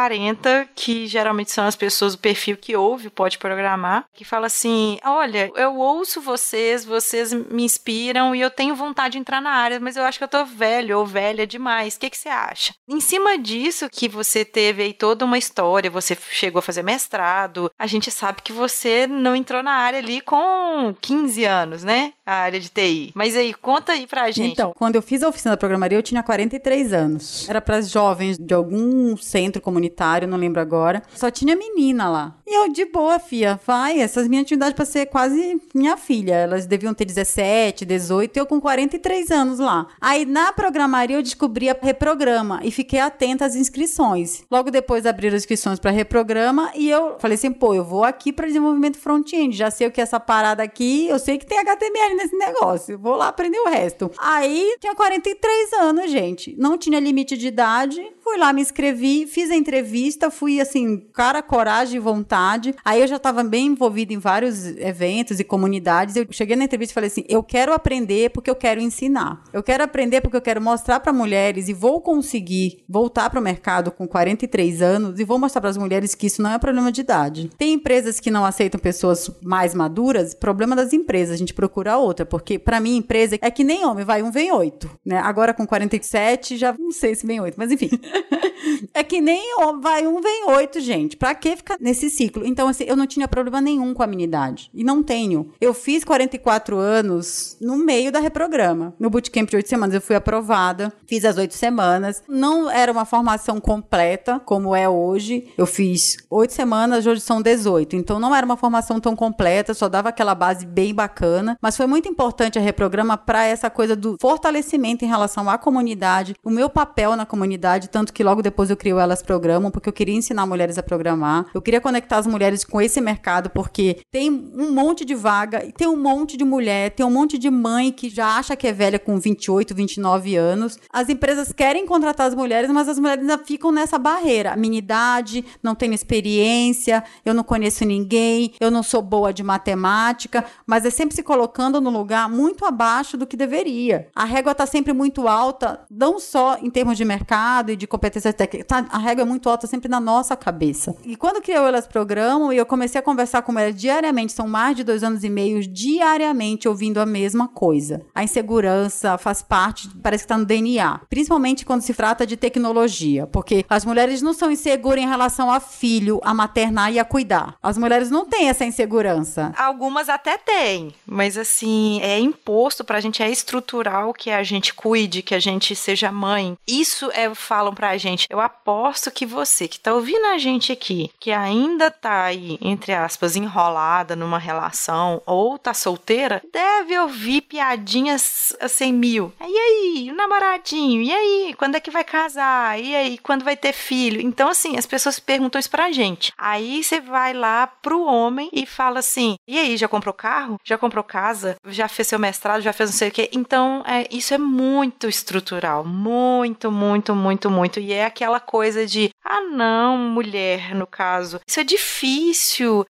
que geralmente são as pessoas do perfil que ouve, pode programar, que fala assim: olha, eu ouço vocês, vocês me inspiram e eu tenho vontade de entrar na área, mas eu acho que eu tô velho ou velha demais. O que, que você acha? Em cima disso que você teve aí toda uma história, você chegou a fazer mestrado, a gente sabe que você não entrou na área ali com 15 anos, né? A área de TI. Mas aí, conta aí pra gente. Então, quando eu fiz a oficina da programaria, eu tinha 43 anos. Era para jovens de algum centro comunitário, não lembro agora. Só tinha menina lá. E eu, de boa, fia, vai. Essas minhas atividades para ser quase minha filha. Elas deviam ter 17, 18, e eu com 43 anos lá. Aí na programaria eu descobri a reprograma e fiquei atenta às inscrições. Logo depois abriram as inscrições para reprograma e eu falei assim, pô, eu vou aqui para desenvolvimento front-end. Já sei o que é essa parada aqui, eu sei que tem HTML nesse negócio. Vou lá aprender o resto. Aí tinha 43 anos, gente. Não tinha limite de idade. Fui lá, me inscrevi, fiz a entrevista, fui assim, cara, coragem e vontade. Aí eu já estava bem envolvida em vários eventos e comunidades. Eu cheguei na entrevista e falei assim: eu quero aprender porque eu quero ensinar. Eu quero aprender porque eu quero mostrar para mulheres e vou conseguir voltar para o mercado com 43 anos e vou mostrar para as mulheres que isso não é problema de idade. Tem empresas que não aceitam pessoas mais maduras, problema das empresas, a gente procura outra, porque para mim empresa é que nem homem, vai um vem oito, né? Agora com 47 já não sei se vem oito, mas enfim. É que nem vai um, vem oito, gente. Pra que ficar nesse ciclo? Então, assim, eu não tinha problema nenhum com a minha idade. E não tenho. Eu fiz 44 anos no meio da reprograma. No bootcamp de oito semanas, eu fui aprovada. Fiz as oito semanas. Não era uma formação completa, como é hoje. Eu fiz oito semanas, hoje são 18. Então, não era uma formação tão completa, só dava aquela base bem bacana. Mas foi muito importante a reprograma para essa coisa do fortalecimento em relação à comunidade, o meu papel na comunidade, tanto que logo depois eu criei o Elas Programam, porque eu queria ensinar mulheres a programar. Eu queria conectar as mulheres com esse mercado, porque tem um monte de vaga, tem um monte de mulher, tem um monte de mãe que já acha que é velha com 28, 29 anos. As empresas querem contratar as mulheres, mas as mulheres ainda ficam nessa barreira. Minha idade, não tenho experiência, eu não conheço ninguém, eu não sou boa de matemática, mas é sempre se colocando no lugar muito abaixo do que deveria. A régua está sempre muito alta, não só em termos de mercado e de competências técnicas, está a régua é muito alta sempre na nossa cabeça. E quando criou elas programam e eu comecei a conversar com elas diariamente, são mais de dois anos e meio, diariamente ouvindo a mesma coisa. A insegurança faz parte, parece que está no DNA. Principalmente quando se trata de tecnologia, porque as mulheres não são inseguras em relação a filho, a maternar e a cuidar. As mulheres não têm essa insegurança. Algumas até têm, mas assim, é imposto pra gente, é estrutural que a gente cuide, que a gente seja mãe. Isso é, falam pra gente. Eu aposto que você que tá ouvindo a gente aqui, que ainda tá aí, entre aspas, enrolada numa relação ou tá solteira, deve ouvir piadinhas a 100 mil. E aí, o namoradinho? E aí, quando é que vai casar? E aí, quando vai ter filho? Então, assim, as pessoas perguntam isso pra gente. Aí você vai lá pro homem e fala assim: e aí, já comprou carro? Já comprou casa? Já fez seu mestrado? Já fez não sei o quê? Então, é, isso é muito estrutural. Muito, muito, muito, muito. E é aquela coisa de: ah, não, mulher, no caso. Isso é difícil.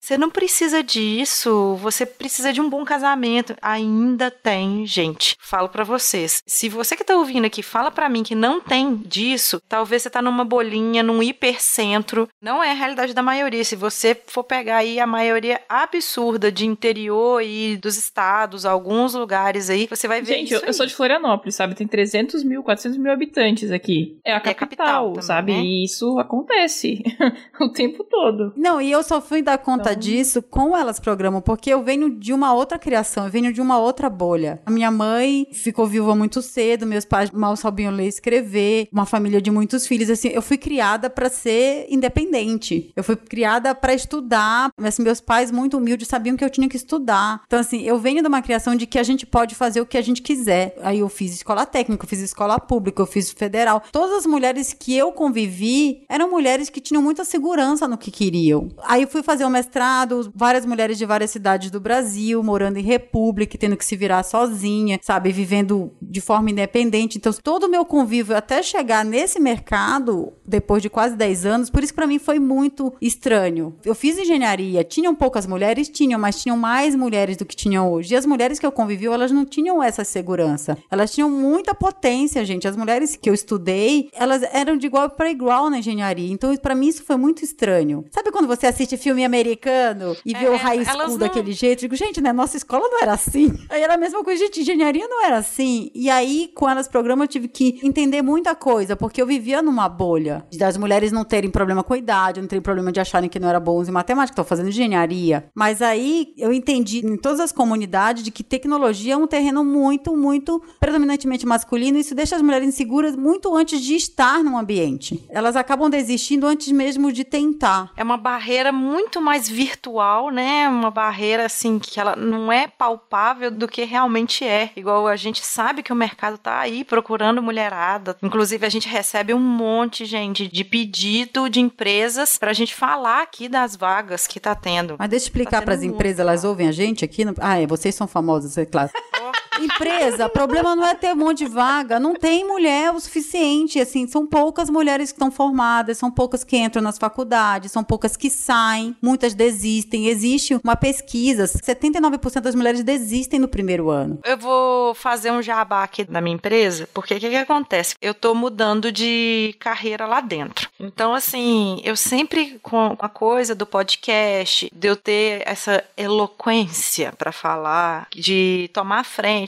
Você não precisa disso. Você precisa de um bom casamento. Ainda tem gente. Falo para vocês. Se você que tá ouvindo aqui fala para mim que não tem disso, talvez você tá numa bolinha, num hipercentro. Não é a realidade da maioria. Se você for pegar aí a maioria absurda de interior e dos estados, alguns lugares aí, você vai ver Gente, isso eu, eu sou de Florianópolis, sabe? Tem 300 mil, 400 mil habitantes aqui. É a capital, capital também, sabe? né? E isso acontece o tempo todo. Não, e eu só fui dar conta Então- disso com elas programam, porque eu venho de uma outra criação, eu venho de uma outra bolha. A minha mãe ficou viúva muito cedo, meus pais mal sabiam ler e escrever, uma família de muitos filhos, assim, eu fui criada para ser independente. Eu fui criada para estudar, mas assim, meus pais muito humildes sabiam que eu tinha que estudar. Então assim, eu venho de uma criação de que a gente pode fazer o que a gente quiser. Aí eu fiz escola técnica, eu fiz escola pública, eu fiz federal. Todas as mulheres que eu convivi eram mulheres que tinham muita segurança no que queriam. Aí eu fui fazer um mestrado, várias mulheres de várias cidades do Brasil, morando em república, tendo que se virar sozinha, sabe, vivendo de forma independente. Então, todo o meu convívio até chegar nesse mercado, depois de quase 10 anos, por isso pra mim foi muito estranho. Eu fiz engenharia, tinham poucas mulheres, tinham, mas tinham mais mulheres do que tinham hoje. E as mulheres que eu convivi, elas não tinham essa segurança. Elas tinham muita potência, gente. As mulheres que eu estudei, elas eram de igual para igual na engenharia. Então, pra mim isso foi muito estranho. Sabe quando você assiste filme americano e vê É, o high elas school não- daquele jeito? Eu digo, gente, né, nossa escola não era assim. Aí era a mesma coisa, gente, engenharia não era assim. E aí, com elas programa, eu tive que entender muita coisa, porque eu vivia numa bolha das mulheres não terem problema com a idade, não terem problema de acharem que não era bons em matemática, estão fazendo engenharia. Mas aí eu entendi em todas as comunidades de que tecnologia é um terreno muito, muito predominantemente masculino e isso deixa as mulheres inseguras muito antes de estar num ambiente. Elas acabam desistindo antes mesmo de tentar. É uma barreira muito mais virtual, né? Uma barreira assim que ela não é palpável do que realmente é. Igual a gente sabe que o mercado tá aí procurando mulherada. Inclusive a gente recebe um monte, gente, de pedido de empresas pra gente falar aqui das vagas que tá tendo. Mas deixa eu explicar tendo para as empresas, elas ouvem a gente aqui? no- Ah, é, vocês são famosas, é claro. Empresa, problema não é ter um monte de vaga, não tem mulher o suficiente, assim, são poucas mulheres que estão formadas, são poucas que entram nas faculdades, são poucas que saem, muitas desistem. Existe uma pesquisa, 79% das mulheres desistem no primeiro ano. Eu vou fazer um jabá aqui da minha empresa, porque o que, que acontece? Eu tô mudando de carreira lá dentro. Então, assim, eu sempre com a coisa do podcast, de eu ter essa eloquência para falar, de tomar a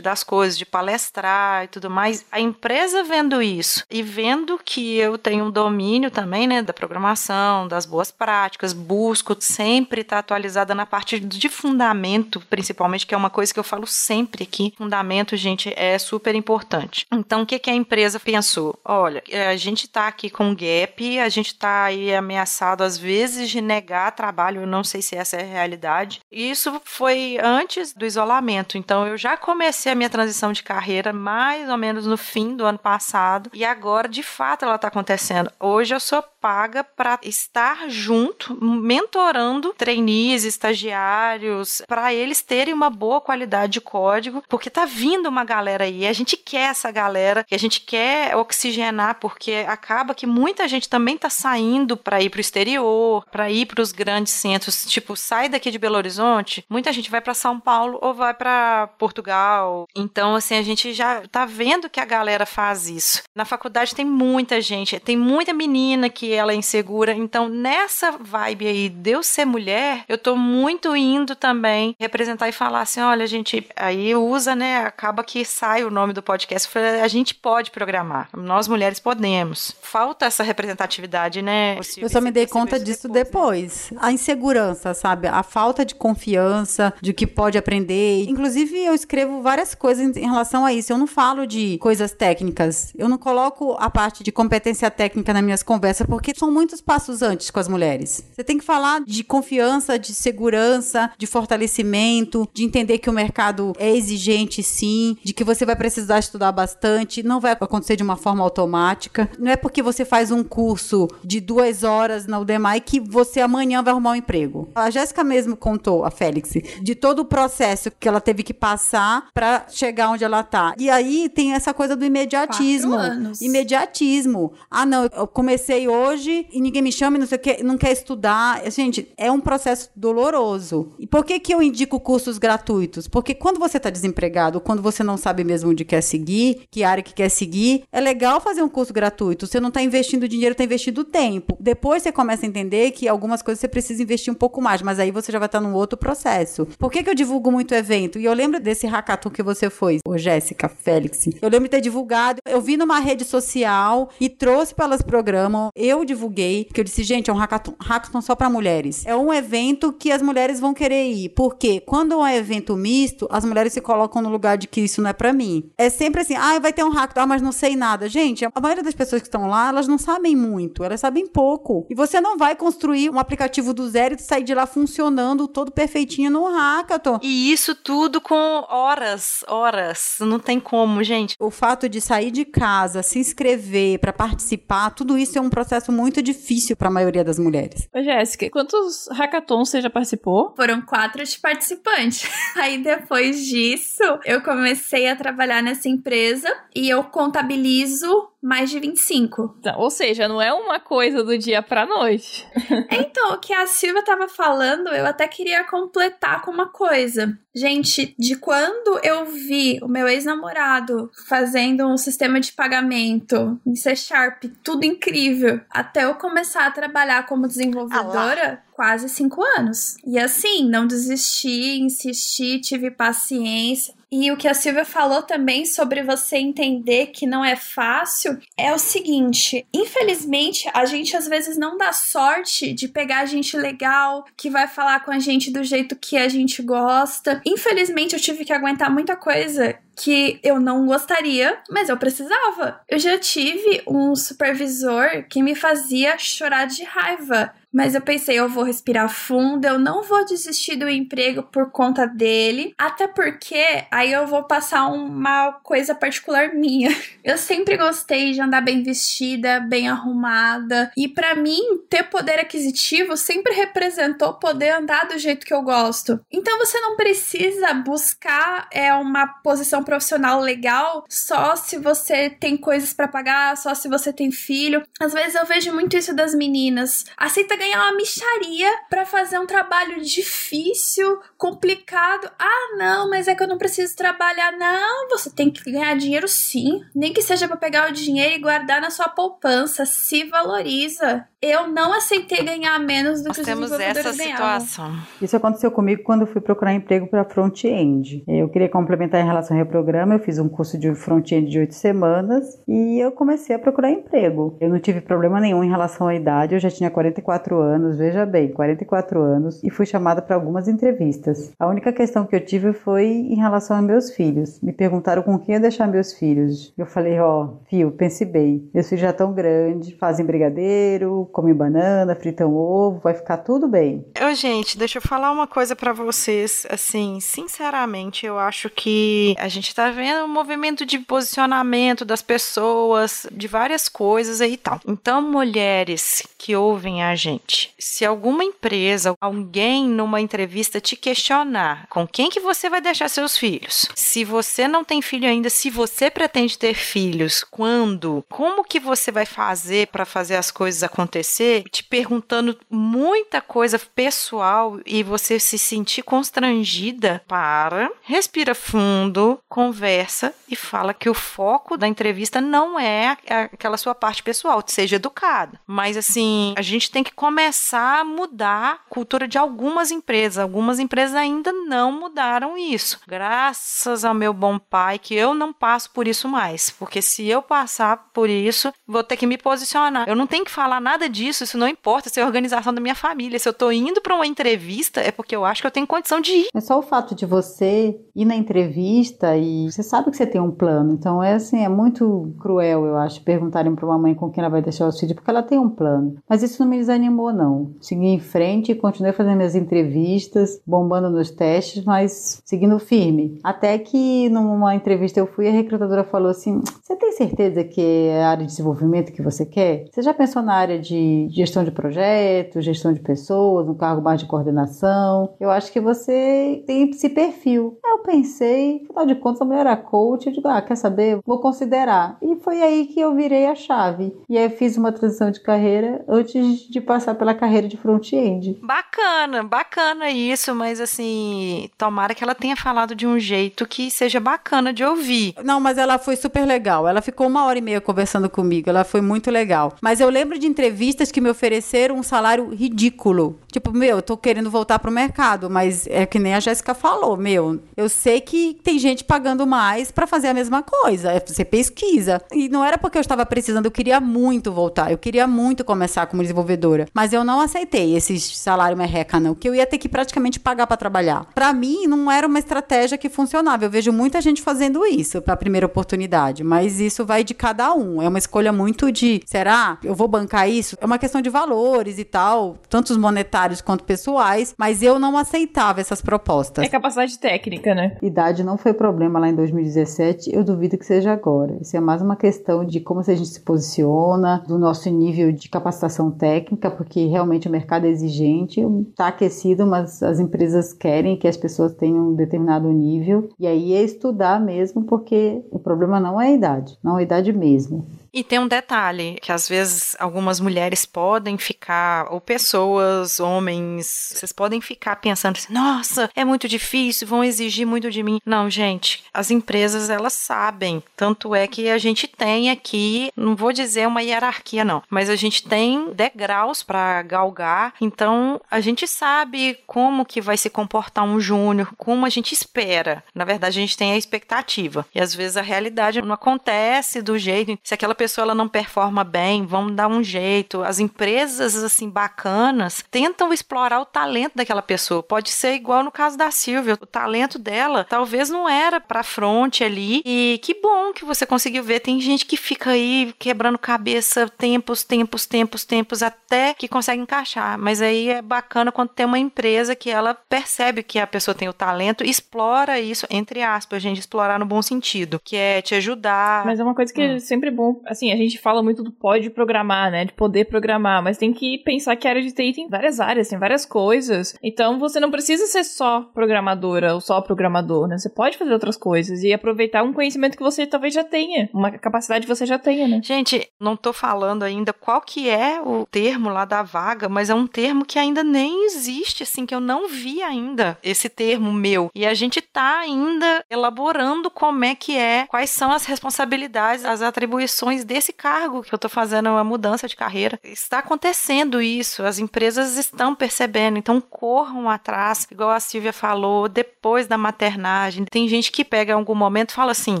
das coisas, de palestrar e tudo mais, a empresa vendo isso e vendo que eu tenho um domínio também, né, da programação, das boas práticas, busco sempre estar atualizada na parte de fundamento, principalmente, que é uma coisa que eu falo sempre aqui. Fundamento, gente, é super importante. Então, o que, que a empresa pensou? Olha, a gente está aqui com gap, a gente está aí ameaçado às vezes de negar trabalho, eu não sei se essa é a realidade. Isso foi antes do isolamento, então eu já comecei a minha transição de carreira mais ou menos no fim do ano passado e agora, de fato, ela está acontecendo. Hoje eu sou paga para estar junto, mentorando trainees, estagiários, para eles terem uma boa qualidade de código, porque tá vindo uma galera aí, a gente quer essa galera, que a gente quer oxigenar, porque acaba que muita gente também tá saindo para ir pro exterior, para ir para os grandes centros, tipo, sai daqui de Belo Horizonte, muita gente vai para São Paulo ou vai para Portugal. Então, assim, a gente já tá vendo que a galera faz isso. Na faculdade tem muita gente, tem muita menina que ela é insegura. Então, nessa vibe aí de eu ser mulher, eu tô muito indo também representar e falar assim: olha, gente, aí usa, né? Acaba que sai o nome do podcast. A gente pode programar. Nós mulheres podemos. Falta essa representatividade, né? Eu só me dei conta disso depois. A insegurança, sabe? A falta de confiança, de que pode aprender. Inclusive, eu escrevo várias coisas em relação a isso. Eu não falo de coisas técnicas. Eu não coloco a parte de competência técnica nas minhas conversas, porque são muitos passos antes com as mulheres. Você tem que falar de confiança, de segurança, de fortalecimento, de entender que o mercado é exigente, sim, de que você vai precisar estudar bastante, não vai acontecer de uma forma automática. Não é porque você faz um curso de duas horas na Udemy que você amanhã vai arrumar um emprego. A Jéssica mesmo contou, a Félix, de todo o processo que ela teve que passar para chegar onde ela tá. E aí tem essa coisa do imediatismo. Imediatismo. Ah, não, eu comecei hoje e ninguém me chama não sei o que, não quer estudar. Gente, é um processo doloroso. E por que que eu indico cursos gratuitos? Porque quando você tá desempregado, quando você não sabe mesmo onde quer seguir, que área que quer seguir, é legal fazer um curso gratuito. Você não tá investindo dinheiro, tá investindo tempo. Depois você começa a entender que algumas coisas você precisa investir um pouco mais, mas aí você já vai estar num outro processo. Por que que eu divulgo muito evento? E eu lembro desse hackathon que você foi, ô Jéssica, Félix. Eu lembro de ter divulgado, eu vi numa rede social e trouxe para elas programam. Eu divulguei, que eu disse, gente, é um hackathon, hackathon só para mulheres. É um evento que as mulheres vão querer ir. Porque quando é um evento misto, as mulheres se colocam no lugar de que isso não é para mim. É sempre assim, ah, vai ter um hackathon, ah, mas não sei nada. Gente, a maioria das pessoas que estão lá, elas não sabem muito, elas sabem pouco. E você não vai construir um aplicativo do zero e sair de lá funcionando todo perfeitinho no hackathon. E isso tudo com horas, horas. Não tem como, gente. O fato de sair de casa, se inscrever para participar, tudo isso é um processo muito difícil para a maioria das mulheres. Ô, Jéssica, quantos hackathons você já participou? Foram quatro de participantes. Aí depois disso, eu comecei a trabalhar nessa empresa e eu contabilizo mais de 25. Então, ou seja, não é uma coisa do dia pra noite. Então, o que a Silvia tava falando, eu até queria completar com uma coisa. Gente, de quando eu vi o meu ex-namorado fazendo um sistema de pagamento em C Sharp, tudo incrível, até eu começar a trabalhar como desenvolvedora, quase cinco anos. E assim, não desisti, insisti, tive paciência. E o que a Silvia falou também sobre você entender que não é fácil é o seguinte: infelizmente, a gente às vezes não dá sorte de pegar gente legal que vai falar com a gente do jeito que a gente gosta. Infelizmente, eu tive que aguentar muita coisa que eu não gostaria, mas eu precisava. Eu já tive um supervisor que me fazia chorar de raiva. Mas eu pensei, eu vou respirar fundo, eu não vou desistir do emprego por conta dele, até porque aí eu vou passar uma coisa particular minha. Eu sempre gostei de andar bem vestida, bem arrumada, e para mim ter poder aquisitivo sempre representou poder andar do jeito que eu gosto. Então você não precisa buscar é uma posição profissional legal só se você tem coisas para pagar, só se você tem filho. Às vezes eu vejo muito isso das meninas. Aceita ganhar uma micharia para fazer um trabalho difícil, complicado. Ah, não, mas é que eu não preciso trabalhar. Não, você tem que ganhar dinheiro sim. Nem que seja para pegar o dinheiro e guardar na sua poupança. Se valoriza. Eu não aceitei ganhar menos do Nós que os temos essa ganhavam. situação. Isso aconteceu comigo quando eu fui procurar emprego para front-end. Eu queria complementar em relação ao reprograma, eu fiz um curso de front-end de oito semanas e eu comecei a procurar emprego. Eu não tive problema nenhum em relação à idade, eu já tinha 44 anos, veja bem, 44 anos, e fui chamada para algumas entrevistas. A única questão que eu tive foi em relação aos meus filhos. Me perguntaram com quem ia deixar meus filhos. Eu falei, ó, fio, pense bem, meus filhos já estão grandes, fazem brigadeiro, comem banana, fritam ovo, vai ficar tudo bem. Ô, gente, deixa eu falar uma coisa pra vocês. Assim, sinceramente, eu acho que a gente tá vendo um movimento de posicionamento das pessoas, de várias coisas aí e tal. Então, mulheres que ouvem a gente, se alguma empresa, alguém numa entrevista te questionar com quem que você vai deixar seus filhos, se você não tem filho ainda, se você pretende ter filhos, quando, como que você vai fazer pra fazer as coisas acontecer? te perguntando muita coisa pessoal e você se sentir constrangida, para, respira fundo, conversa e fala que o foco da entrevista não é aquela sua parte pessoal, seja educada. Mas assim, a gente tem que começar a mudar a cultura de algumas empresas. Algumas empresas ainda não mudaram isso. Graças ao meu bom pai que eu não passo por isso mais, porque se eu passar por isso, vou ter que me posicionar. Eu não tenho que falar nada disso, isso não importa se é a organização da minha família. Se eu tô indo para uma entrevista, é porque eu acho que eu tenho condição de ir. É só o fato de você ir na entrevista e você sabe que você tem um plano. Então é assim, é muito cruel, eu acho, perguntarem para uma mãe com quem ela vai deixar os filhos, porque ela tem um plano. Mas isso não me desanimou, não. Segui em frente e continuei fazendo minhas entrevistas, bombando nos testes, mas seguindo firme. Até que numa entrevista eu fui, a recrutadora falou assim: Você tem certeza que é a área de desenvolvimento que você quer? Você já pensou na área de gestão de projetos, gestão de pessoas, um cargo mais de coordenação? Eu acho que você tem esse perfil. Aí eu pensei, afinal de contas, a mulher era coach, eu digo, ah, quer saber? Vou considerar. E foi aí que eu virei a chave. E aí fiz uma transição de carreira antes de passar pela carreira de front-end. Bacana, bacana isso, mas assim, tomara que ela tenha falado de um jeito que seja bacana de ouvir. Não, mas ela foi super legal. Ela ficou uma hora e meia conversando comigo. Ela foi muito legal. Mas eu lembro de entrevistas que me ofereceram um salário ridículo. Tipo, meu, eu tô querendo voltar pro mercado, mas é que nem a Jéssica falou, meu. Eu sei que tem gente pagando mais para fazer a mesma coisa. É, você pesquisa. E não era porque eu estava precisando, eu queria muito voltar. Eu queria muito começar como desenvolvedora. Mas eu não aceitei esse salário merreca, não. Que eu ia ter que praticamente pagar para trabalhar. Para mim, não era uma estratégia que funcionava. Eu vejo muita gente fazendo isso para primeira oportunidade. Mas isso vai de cada um. É uma escolha muito de, será? Eu vou bancar isso? É uma questão de valores e tal, tanto os monetários quanto pessoais. Mas eu não aceitava essas propostas. É capacidade técnica, né? Idade não foi problema lá em 2017, eu duvido que seja agora. Isso é mais uma questão de como a gente se posiciona, do nosso nível de capacitação técnica, porque realmente o mercado é exigente, está aquecido, mas as empresas querem que as pessoas tenham um determinado nível. E aí é estudar mesmo, porque o problema não é a idade, não é a idade mesmo. E tem um detalhe, que às vezes algumas mulheres podem ficar, ou pessoas, homens, vocês podem ficar pensando assim, nossa, é muito difícil, vão exigir muito de mim. Não, gente, as empresas elas sabem. Tanto é que a gente tem aqui, não vou dizer uma hierarquia, não, mas a gente tem degraus para galgar. Então a gente sabe como que vai se comportar um júnior, como a gente espera. Na verdade, a gente tem a expectativa. E às vezes a realidade não acontece do jeito. Se aquela pessoa ela não performa bem, vamos dar um jeito. As empresas assim bacanas tentam explorar o talento daquela pessoa. Pode ser igual no caso da Silvia, o talento dela talvez não era para front ali. E que bom que você conseguiu ver. Tem gente que fica aí quebrando cabeça tempos, tempos, tempos, tempos até que consegue encaixar. Mas aí é bacana quando tem uma empresa que ela percebe que a pessoa tem o talento, explora isso entre aspas, a gente explorar no bom sentido, que é te ajudar. Mas é uma coisa que hum. é sempre bom assim, a gente fala muito do pode programar, né? De poder programar, mas tem que pensar que a área de TI tem várias áreas, tem várias coisas. Então você não precisa ser só programadora ou só programador, né? Você pode fazer outras coisas e aproveitar um conhecimento que você talvez já tenha, uma capacidade que você já tenha, né? Gente, não tô falando ainda qual que é o termo lá da vaga, mas é um termo que ainda nem existe, assim, que eu não vi ainda esse termo meu. E a gente tá ainda elaborando como é que é, quais são as responsabilidades, as atribuições desse cargo que eu estou fazendo uma mudança de carreira. Está acontecendo isso, as empresas estão percebendo, então corram atrás, igual a Silvia falou, depois da maternagem. Tem gente que pega em algum momento e fala assim: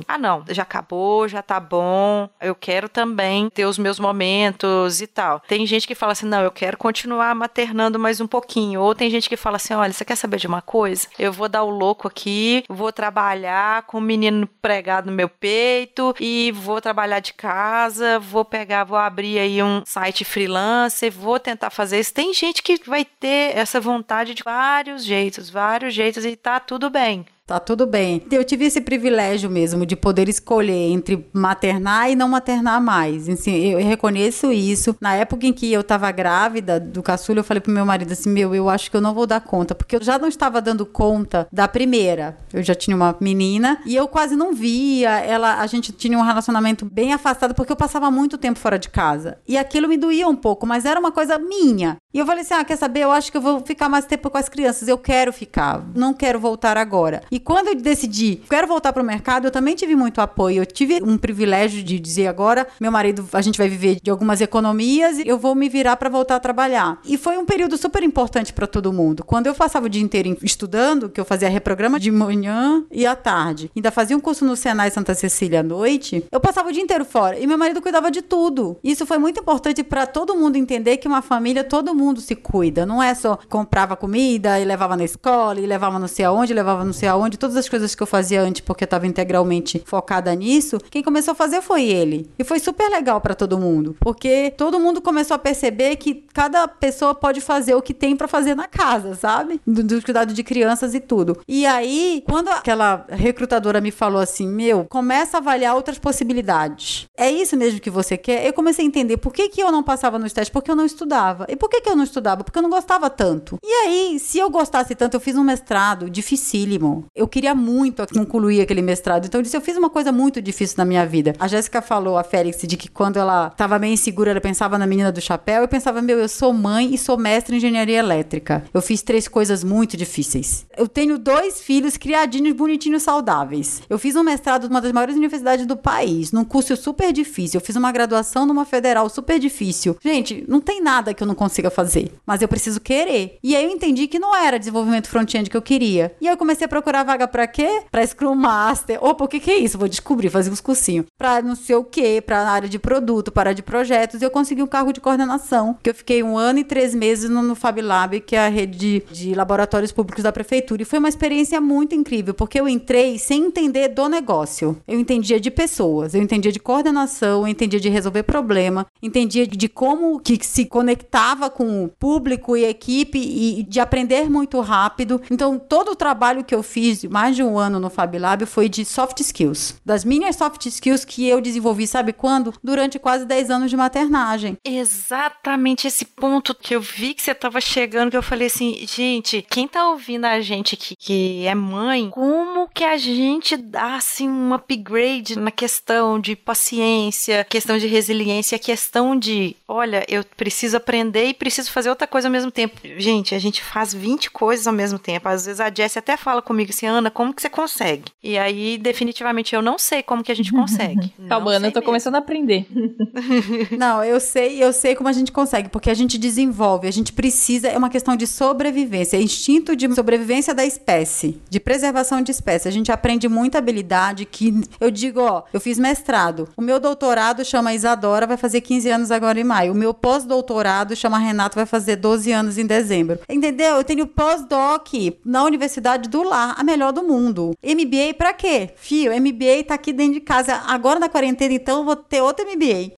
ah, não, já acabou, já tá bom, eu quero também ter os meus momentos e tal. Tem gente que fala assim: não, eu quero continuar maternando mais um pouquinho. Ou tem gente que fala assim: olha, você quer saber de uma coisa? Eu vou dar o louco aqui, vou trabalhar com o menino pregado no meu peito e vou trabalhar de casa casa, vou pegar, vou abrir aí um site freelancer, vou tentar fazer isso. Tem gente que vai ter essa vontade de vários jeitos, vários jeitos e tá tudo bem. Tá tudo bem. Eu tive esse privilégio mesmo de poder escolher entre maternar e não maternar mais. Assim, eu reconheço isso. Na época em que eu tava grávida do caçula, eu falei pro meu marido assim: Meu, eu acho que eu não vou dar conta, porque eu já não estava dando conta da primeira. Eu já tinha uma menina e eu quase não via. Ela, a gente tinha um relacionamento bem afastado porque eu passava muito tempo fora de casa. E aquilo me doía um pouco, mas era uma coisa minha. E eu falei assim: ah, quer saber? Eu acho que eu vou ficar mais tempo com as crianças. Eu quero ficar. Não quero voltar agora. E quando eu decidi, quero voltar pro mercado, eu também tive muito apoio. Eu tive um privilégio de dizer agora, meu marido, a gente vai viver de algumas economias e eu vou me virar para voltar a trabalhar. E foi um período super importante para todo mundo. Quando eu passava o dia inteiro estudando, que eu fazia reprograma de manhã e à tarde, ainda fazia um curso no Senai Santa Cecília à noite, eu passava o dia inteiro fora e meu marido cuidava de tudo. Isso foi muito importante para todo mundo entender que uma família, todo mundo se cuida. Não é só comprava comida e levava na escola e levava não sei aonde, levava não sei aonde. Todas as coisas que eu fazia antes, porque eu estava integralmente focada nisso, quem começou a fazer foi ele. E foi super legal para todo mundo, porque todo mundo começou a perceber que cada pessoa pode fazer o que tem para fazer na casa, sabe? Do, do cuidado de crianças e tudo. E aí, quando aquela recrutadora me falou assim: Meu, começa a avaliar outras possibilidades. É isso mesmo que você quer? Eu comecei a entender por que, que eu não passava nos testes, porque eu não estudava. E por que, que eu não estudava? Porque eu não gostava tanto. E aí, se eu gostasse tanto, eu fiz um mestrado dificílimo. Eu queria muito concluir aquele mestrado. Então eu disse, eu fiz uma coisa muito difícil na minha vida. A Jéssica falou, a Félix, de que quando ela estava meio insegura, ela pensava na menina do chapéu. Eu pensava, meu, eu sou mãe e sou mestre em engenharia elétrica. Eu fiz três coisas muito difíceis. Eu tenho dois filhos criadinhos, bonitinhos, saudáveis. Eu fiz um mestrado numa das maiores universidades do país, num curso super difícil. Eu fiz uma graduação numa federal super difícil. Gente, não tem nada que eu não consiga fazer, mas eu preciso querer. E aí eu entendi que não era desenvolvimento front-end que eu queria. E aí eu comecei a procurar vaga para quê? Para Scrum Master. Opa, o que que é isso? Vou descobrir, fazer uns cursinhos. Para não sei o quê, para área de produto, para área de projetos. E eu consegui um cargo de coordenação, que eu fiquei um ano e três meses no, no Fab Lab, que é a rede de, de laboratórios públicos da prefeitura. E foi uma experiência muito incrível, porque eu entrei sem entender do negócio. Eu entendia de pessoas, eu entendia de coordenação, eu entendia de resolver problema, entendia de como que se conectava com o público e equipe e de aprender muito rápido. Então, todo o trabalho que eu fiz, mais de um ano no Fab Lab, foi de soft skills. Das minhas soft skills que eu desenvolvi, sabe quando? Durante quase 10 anos de maternagem. Exatamente esse ponto que eu vi que você tava chegando, que eu falei assim, gente, quem tá ouvindo a gente aqui, que é mãe, como que a gente dá, assim, um upgrade na questão de paciência, questão de resiliência, questão de, olha, eu preciso aprender e preciso fazer outra coisa ao mesmo tempo. Gente, a gente faz 20 coisas ao mesmo tempo. Às vezes a Jessie até fala comigo assim, Ana, como que você consegue? E aí, definitivamente, eu não sei como que a gente consegue. Calma, Ana, eu tô mesmo. começando a aprender. Não, eu sei, eu sei como a gente consegue, porque a gente desenvolve, a gente precisa, é uma questão de sobrevivência, é instinto de sobrevivência da espécie, de preservação de espécie. A gente aprende muita habilidade que eu digo, ó, eu fiz mestrado. O meu doutorado chama Isadora, vai fazer 15 anos agora em maio. O meu pós-doutorado chama Renato, vai fazer 12 anos em dezembro. Entendeu? Eu tenho pós-doc na Universidade do Lar, a melhor do mundo. MBA pra quê? Fio, MBA tá aqui dentro de casa. Agora na quarentena, então, eu vou ter outro MBA.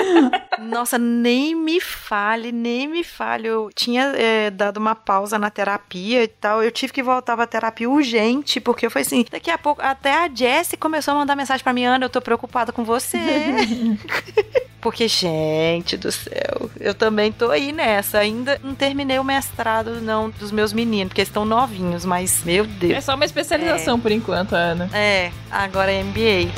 Nossa, nem me fale, nem me fale. Eu tinha é, dado uma pausa na terapia e tal. Eu tive que voltar pra terapia urgente, porque foi assim. Daqui a pouco, até a Jessie começou a mandar mensagem pra mim, Ana, eu tô preocupada com você. porque, gente do céu, eu também tô aí nessa. Ainda não terminei o mestrado, não, dos meus meninos, porque eles estão novinhos, mas, meu É Deus. só uma especialização por enquanto, Ana. É, agora é MBA.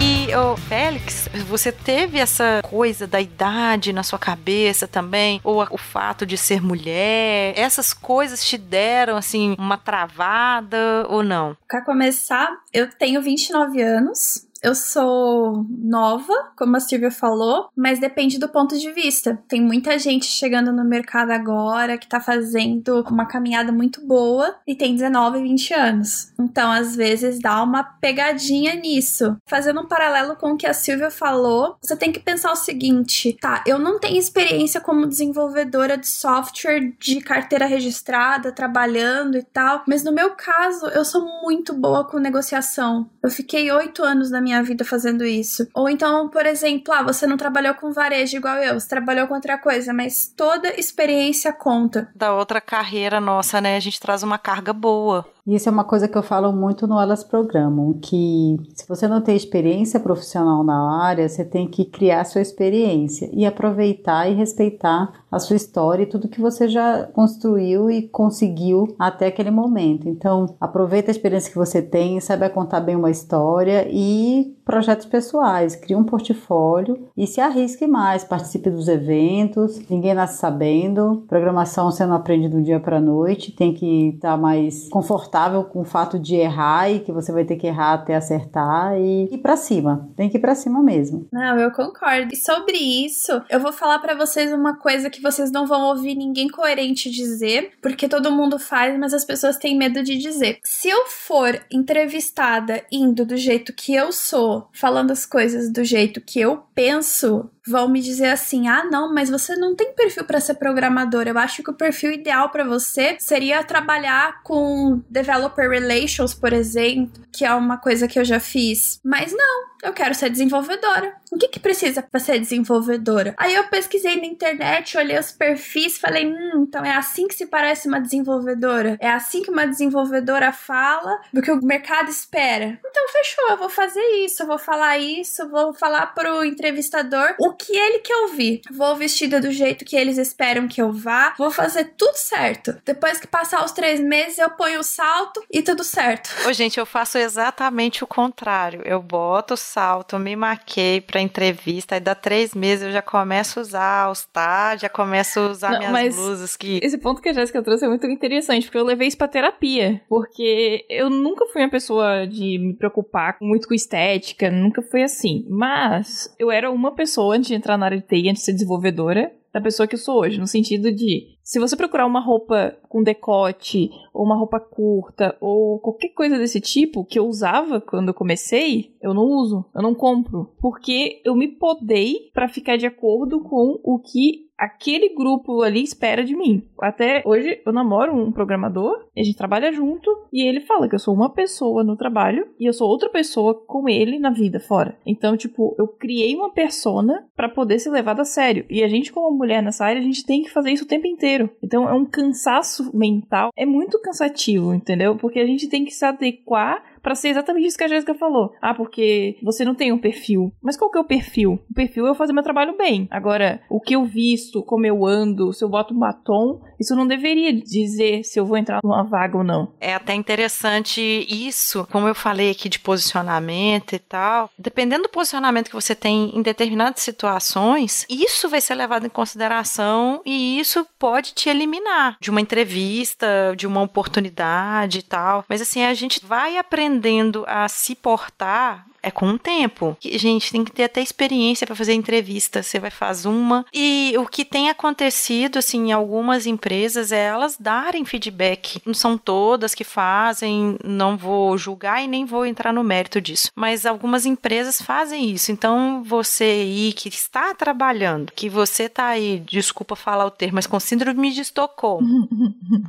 E, Félix, você teve essa coisa da idade na sua cabeça também? Ou o fato de ser mulher? Essas coisas te deram, assim, uma travada ou não? Pra começar, eu tenho 29 anos. Eu sou nova, como a Silvia falou, mas depende do ponto de vista. Tem muita gente chegando no mercado agora que tá fazendo uma caminhada muito boa e tem 19, 20 anos. Então, às vezes, dá uma pegadinha nisso. Fazendo um paralelo com o que a Silvia falou, você tem que pensar o seguinte: tá, eu não tenho experiência como desenvolvedora de software de carteira registrada, trabalhando e tal, mas no meu caso, eu sou muito boa com negociação. Eu fiquei oito anos da minha vida fazendo isso. Ou então, por exemplo, ah, você não trabalhou com varejo igual eu, você trabalhou com outra coisa, mas toda experiência conta. Da outra carreira nossa, né? A gente traz uma carga boa. Isso é uma coisa que eu falo muito no Elas Programam, que se você não tem experiência profissional na área, você tem que criar sua experiência e aproveitar e respeitar a sua história e tudo que você já construiu e conseguiu até aquele momento. Então, aproveita a experiência que você tem, saiba contar bem uma história e projetos pessoais, crie um portfólio e se arrisque mais, participe dos eventos, ninguém nasce sabendo, programação você não aprende do dia para noite, tem que estar mais confortável com o fato de errar e que você vai ter que errar até acertar e ir para cima, tem que ir para cima mesmo. Não, eu concordo. E sobre isso, eu vou falar para vocês uma coisa que vocês não vão ouvir ninguém coerente dizer, porque todo mundo faz, mas as pessoas têm medo de dizer. Se eu for entrevistada indo do jeito que eu sou, falando as coisas do jeito que eu penso, vão me dizer assim: "Ah, não, mas você não tem perfil para ser programador. Eu acho que o perfil ideal para você seria trabalhar com developer relations, por exemplo, que é uma coisa que eu já fiz". Mas não, eu quero ser desenvolvedora. O que que precisa para ser desenvolvedora? Aí eu pesquisei na internet, olhei os perfis, falei: "Hum, então é assim que se parece uma desenvolvedora? É assim que uma desenvolvedora fala do que o mercado espera?". Então fechou, eu vou fazer isso, eu vou falar isso, vou falar pro entrevistador o que ele quer ouvir. Vou vestida do jeito que eles esperam que eu vá, vou fazer tudo certo. Depois que passar os três meses, eu ponho o salto e tudo certo. Ô, gente, eu faço exatamente o contrário. Eu boto o salto, me maquei pra entrevista, e dá três meses eu já começo a usar os tá, já começo a usar Não, minhas mas blusas que. Esse ponto que a Jéssica trouxe é muito interessante, porque eu levei isso pra terapia. Porque eu nunca fui uma pessoa de me preocupar muito com estética, nunca foi assim. Mas eu era uma pessoa antes de entrar na área de TI, antes de ser desenvolvedora, da pessoa que eu sou hoje, no sentido de se você procurar uma roupa com decote, ou uma roupa curta, ou qualquer coisa desse tipo que eu usava quando eu comecei, eu não uso, eu não compro, porque eu me podei pra ficar de acordo com o que aquele grupo ali espera de mim. Até hoje eu namoro um programador, a gente trabalha junto e ele fala que eu sou uma pessoa no trabalho e eu sou outra pessoa com ele na vida fora. Então, tipo, eu criei uma persona pra poder ser levada a sério. E a gente como mulher nessa área, a gente tem que fazer isso o tempo inteiro. Então, é um cansaço mental, é muito cansativo, entendeu? Porque a gente tem que se adequar pra ser exatamente isso que a Jéssica falou. Ah, porque você não tem um perfil. Mas qual que é o perfil? O perfil é eu fazer meu trabalho bem. Agora, o que eu visto, como eu ando, se eu boto um batom, isso não deveria dizer se eu vou entrar numa vaga ou não. É até interessante isso, como eu falei aqui de posicionamento e tal. Dependendo do posicionamento que você tem em determinadas situações, isso vai ser levado em consideração e isso pode te eliminar de uma entrevista, de uma oportunidade e tal. Mas assim, a gente vai aprendendo a se portar é com o tempo. Gente, tem que ter até experiência para fazer entrevista. Você vai fazer uma. E o que tem acontecido, assim, em algumas empresas é elas darem feedback. Não são todas que fazem, não vou julgar e nem vou entrar no mérito disso. Mas algumas empresas fazem isso. Então, você aí que está trabalhando, que você tá aí, desculpa falar o termo, mas com síndrome de Estocolmo,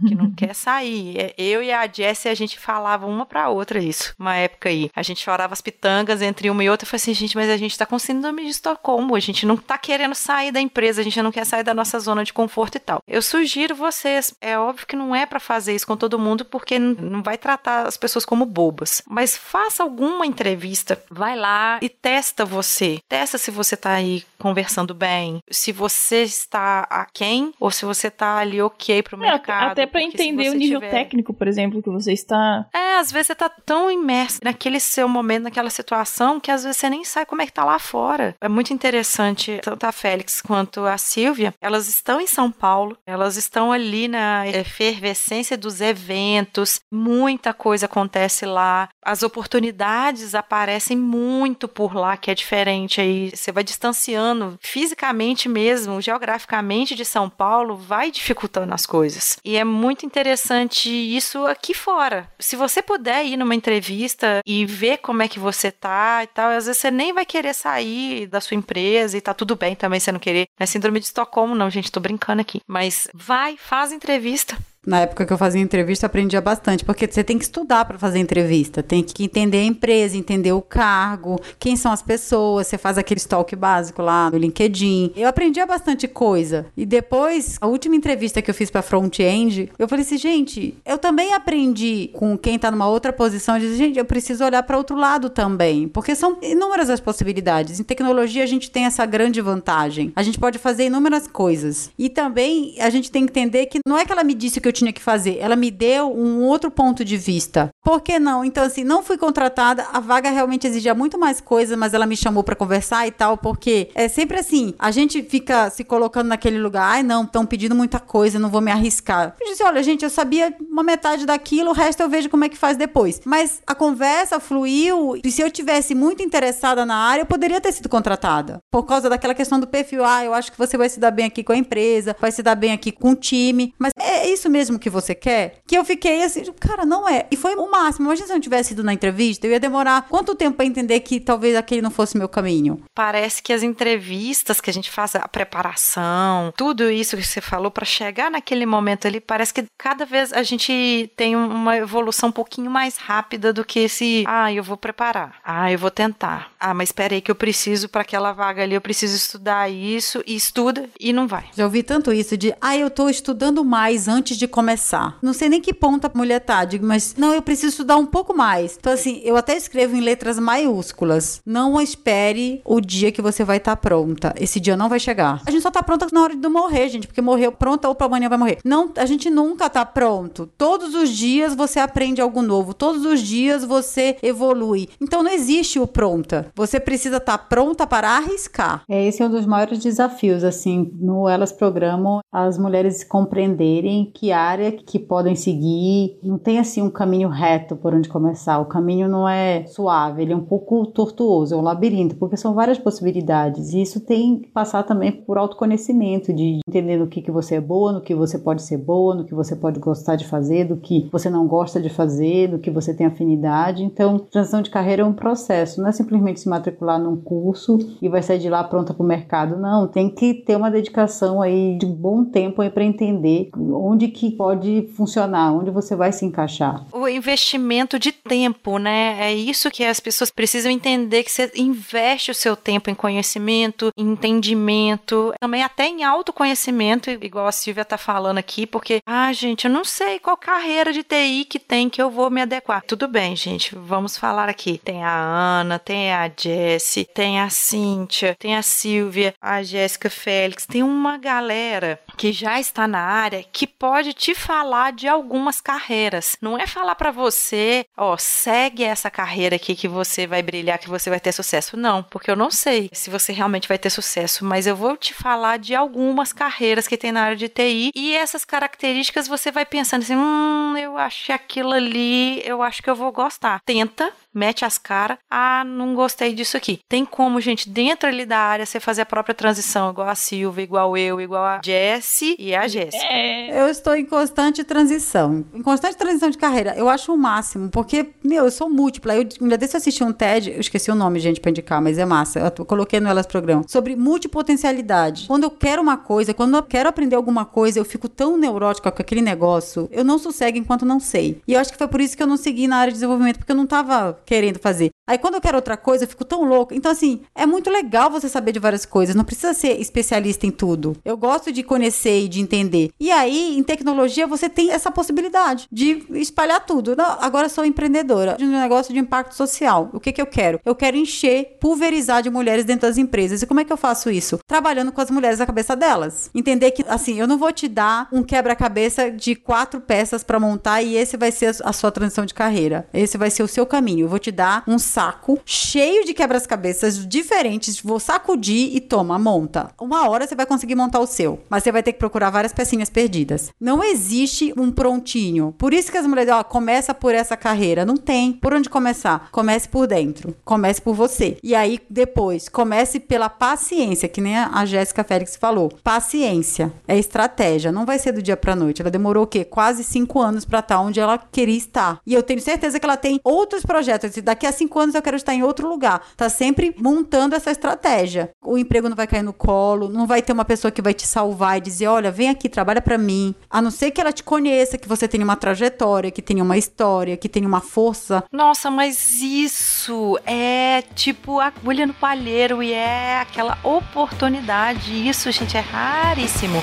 que não quer sair. É, Eu e a Jessie, a gente falava uma pra outra isso, uma época aí. A gente chorava as pitangas entre uma e outra. Eu falei assim, gente, mas a gente tá com síndrome de Estocolmo. A gente não tá querendo sair da empresa, a gente não quer sair da nossa zona de conforto e tal. Eu sugiro vocês, é óbvio que não é pra fazer isso com todo mundo, porque não vai tratar as pessoas como bobas. Mas faça alguma entrevista, vai lá e testa você. Testa se você tá aí conversando bem, se você está aquém ou se você está ali ok pro É, mercado. até se entender o nível tiver- técnico, por exemplo, que você está. É, às vezes você tá tão imerso naquele seu momento, naquela situação, que às vezes você nem sabe como é que tá lá fora. É muito interessante, tanto a Félix quanto a Silvia, elas estão em São Paulo, elas estão ali na efervescência dos eventos, muita coisa acontece lá, as oportunidades aparecem muito por lá, que é diferente aí. Você vai distanciando fisicamente mesmo, geograficamente de São Paulo, vai dificultando as coisas. E é muito interessante isso aqui fora. Se você puder ir numa entrevista e ver como é que você tá e tal, às vezes você nem vai querer sair da sua empresa e tá tudo bem também você não querer. Não é síndrome de Estocolmo, não, gente, tô brincando aqui. Mas vai, faz entrevista. Na época que eu fazia entrevista, aprendia bastante, porque você tem que estudar para fazer entrevista, tem que entender a empresa, entender o cargo, quem são as pessoas, você faz aquele stalk básico lá no LinkedIn. Eu aprendia bastante coisa. E depois, a última entrevista que eu fiz para front-end, eu falei assim, gente, eu também aprendi com quem tá numa outra posição, disse, gente, eu preciso olhar para outro lado também, porque são inúmeras as possibilidades. Em tecnologia a gente tem essa grande vantagem. A gente pode fazer inúmeras coisas. E também a gente tem que entender que não é que ela me disse que eu tinha que fazer, ela me deu um outro ponto de vista. Por que não? Então, assim, não fui contratada, a vaga realmente exigia muito mais coisa, mas ela me chamou para conversar e tal, porque é sempre assim, a gente fica se colocando naquele lugar, ai não, estão pedindo muita coisa, não vou me arriscar. Eu disse, olha, gente, eu sabia uma metade daquilo, o resto eu vejo como é que faz depois. Mas a conversa fluiu, e se eu tivesse muito interessada na área, eu poderia ter sido contratada. Por causa daquela questão do perfil, ah, eu acho que você vai se dar bem aqui com a empresa, vai se dar bem aqui com o time, mas é isso mesmo que você quer? Que eu fiquei assim, cara, não é. E foi o máximo. Imagina se eu não tivesse ido na entrevista, eu ia demorar quanto tempo para entender que talvez aquele não fosse meu caminho? Parece que as entrevistas que a gente faz, a preparação, tudo isso que você falou para chegar naquele momento ali, parece que cada vez a gente tem uma evolução um pouquinho mais rápida do que esse, ah, eu vou preparar, ah, eu vou tentar, ah, mas espera aí que eu preciso para aquela vaga ali, eu preciso estudar isso e estuda e não vai. Já ouvi tanto isso de, ah, eu tô estudando mais antes de começar. Não sei nem que ponto a mulher tá, digo, mas não, eu preciso estudar um pouco mais. Então, assim, eu até escrevo em letras maiúsculas. Não espere o dia que você vai estar pronta. Esse dia não vai chegar. A gente só tá pronta na hora de morrer, gente, porque morreu pronta ou pra amanhã vai morrer. Não, a gente nunca tá pronto. Todos os dias você aprende algo novo. Todos os dias você evolui. Então, não existe o pronta. Você precisa estar pronta para arriscar. É, esse é um dos maiores desafios, assim, no Elas Programam, as mulheres compreenderem que área que podem seguir, não tem, assim, um caminho reto por onde começar, o caminho não é suave, ele é um pouco tortuoso, é um labirinto, porque são várias possibilidades, e isso tem que passar também por autoconhecimento, de entender no que, que você é boa, no que você pode ser boa, no que você pode gostar de fazer, do que você não gosta de fazer, do que você tem afinidade, então, transição de carreira é um processo, não é simplesmente se matricular num curso e vai sair de lá pronta para o mercado. Não, tem que ter uma dedicação aí de bom tempo aí para entender onde que pode funcionar, onde você vai se encaixar. O investimento de tempo, né? É isso que as pessoas precisam entender que você investe o seu tempo em conhecimento, em entendimento, também até em autoconhecimento, igual a Silvia tá falando aqui, porque, ah, gente, eu não sei qual carreira de TI que tem que eu vou me adequar. Tudo bem, gente, vamos falar aqui. Tem a Ana, tem a Jessie, tem a Cíntia, tem a Silvia, a Jéssica Félix, tem uma galera que já está na área que pode te falar de algumas carreiras. Não é falar para você, ó, segue essa carreira aqui que você vai brilhar, que você vai ter sucesso. Não, porque eu não sei se você realmente vai ter sucesso, mas eu vou te falar de algumas carreiras que tem na área de TI e essas características você vai pensando assim, hum, eu acho que aquilo ali, eu acho que eu vou gostar. Tenta, mete as caras. Ah, não gostei disso aqui. Tem como, gente, dentro ali da área, você fazer a própria transição, igual a Silvia, igual eu, igual a Jessie e a Jéssica. É. Eu estou em constante transição. Em constante transição de carreira. Eu acho o máximo, porque, meu, eu sou múltipla. Eu, dia desse eu assisti um TED, eu esqueci o nome, gente, pra indicar, mas é massa. Eu coloquei no Elas Programa. Sobre multipotencialidade. Quando eu quero uma coisa, quando eu quero aprender alguma coisa, eu fico tão neurótica com aquele negócio, eu não sossego enquanto não sei. E eu acho que foi por isso que eu não segui na área de desenvolvimento, porque eu não tava querendo fazer. Aí quando eu quero outra coisa, eu fico tão louca. Então, assim, é muito legal você saber de várias coisas. Não precisa ser especialista em tudo. Eu gosto de conhecer e de entender. E aí, em tecnologia, você tem essa possibilidade de espalhar tudo. Não, agora eu sou empreendedora de um negócio de impacto social. O que, que eu quero? Eu quero encher, pulverizar de mulheres dentro das empresas. E como é que eu faço isso? Trabalhando com as mulheres na cabeça delas. Entender que, assim, eu não vou te dar um quebra-cabeça de quatro peças para montar e esse vai ser a sua transição de carreira. Esse vai ser o seu caminho. Eu vou te dar um saco cheio de quebra-cabeças diferentes. Vou sacudir e toma, monta. Uma hora você vai conseguir montar o seu, mas você vai ter que procurar várias pecinhas perdidas. Não existe um prontinho. Por isso que as mulheres, ó, começa por essa carreira. Não tem. Por onde começar? Comece por dentro. Comece por você. E aí, depois, comece pela paciência, que nem a Jéssica Félix falou. Paciência é estratégia. Não vai ser do dia pra noite. Ela demorou o quê? Quase cinco anos pra estar onde ela queria estar. E eu tenho certeza que ela tem outros projetos. Daqui a cinco anos eu quero estar em outro lugar. Tá sempre montando essa estratégia. O emprego não vai cair no colo, não vai ter uma pessoa que vai te salvar e dizer: olha, vem aqui, trabalha para mim. A não ser que ela te conheça, que você tenha uma trajetória, que tenha uma história, que tenha uma força. Nossa, mas isso é tipo agulha no palheiro e é aquela oportunidade. Isso, gente, é raríssimo.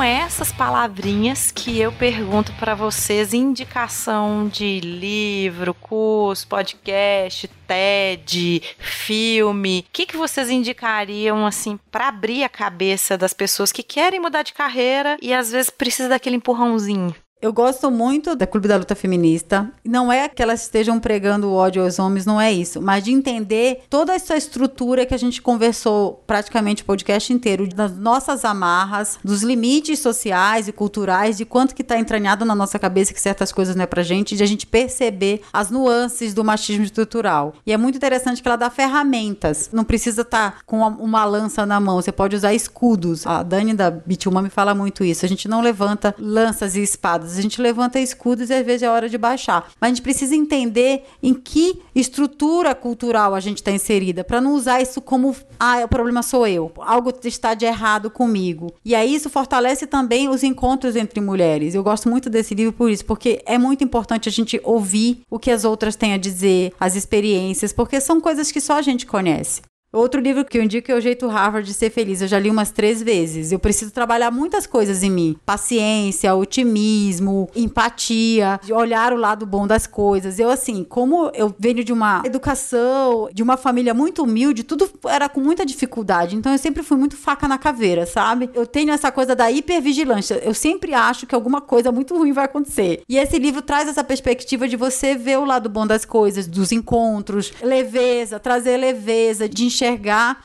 Com essas palavrinhas que eu pergunto para vocês indicação de livro, curso, podcast, TED, filme. O que, que vocês indicariam assim para abrir a cabeça das pessoas que querem mudar de carreira e às vezes precisa daquele empurrãozinho? Eu gosto muito da Clube da Luta Feminista. Não é que elas estejam pregando ódio aos homens, não é isso. Mas de entender toda essa estrutura que a gente conversou praticamente o podcast inteiro, das nossas amarras, dos limites sociais e culturais, de quanto que tá entranhado na nossa cabeça que certas coisas não é pra gente, de a gente perceber as nuances do machismo estrutural. E é muito interessante que ela dá ferramentas. Não precisa estar tá com uma, lança na mão, você pode usar escudos. A Dani da Bituma me fala muito isso. A gente não levanta lanças e espadas a gente levanta escudos e às vezes é hora de baixar. Mas a gente precisa entender em que estrutura cultural a gente está inserida, para não usar isso como, ah, o problema sou eu, algo está de errado comigo. E aí isso fortalece também os encontros entre mulheres. Eu gosto muito desse livro por isso, porque é muito importante a gente ouvir o que as outras têm a dizer, as experiências, porque são coisas que só a gente conhece. Outro livro que eu indico é O Jeito Harvard de Ser Feliz. Eu já li umas três vezes. Eu preciso trabalhar muitas coisas em mim: paciência, otimismo, empatia, olhar o lado bom das coisas. Eu, assim, como eu venho de uma educação, de uma família muito humilde, tudo era com muita dificuldade. Então eu sempre fui muito faca na caveira, sabe? Eu tenho essa coisa da hipervigilância. Eu sempre acho que alguma coisa muito ruim vai acontecer. E esse livro traz essa perspectiva de você ver o lado bom das coisas, dos encontros, leveza, trazer leveza, de enxergar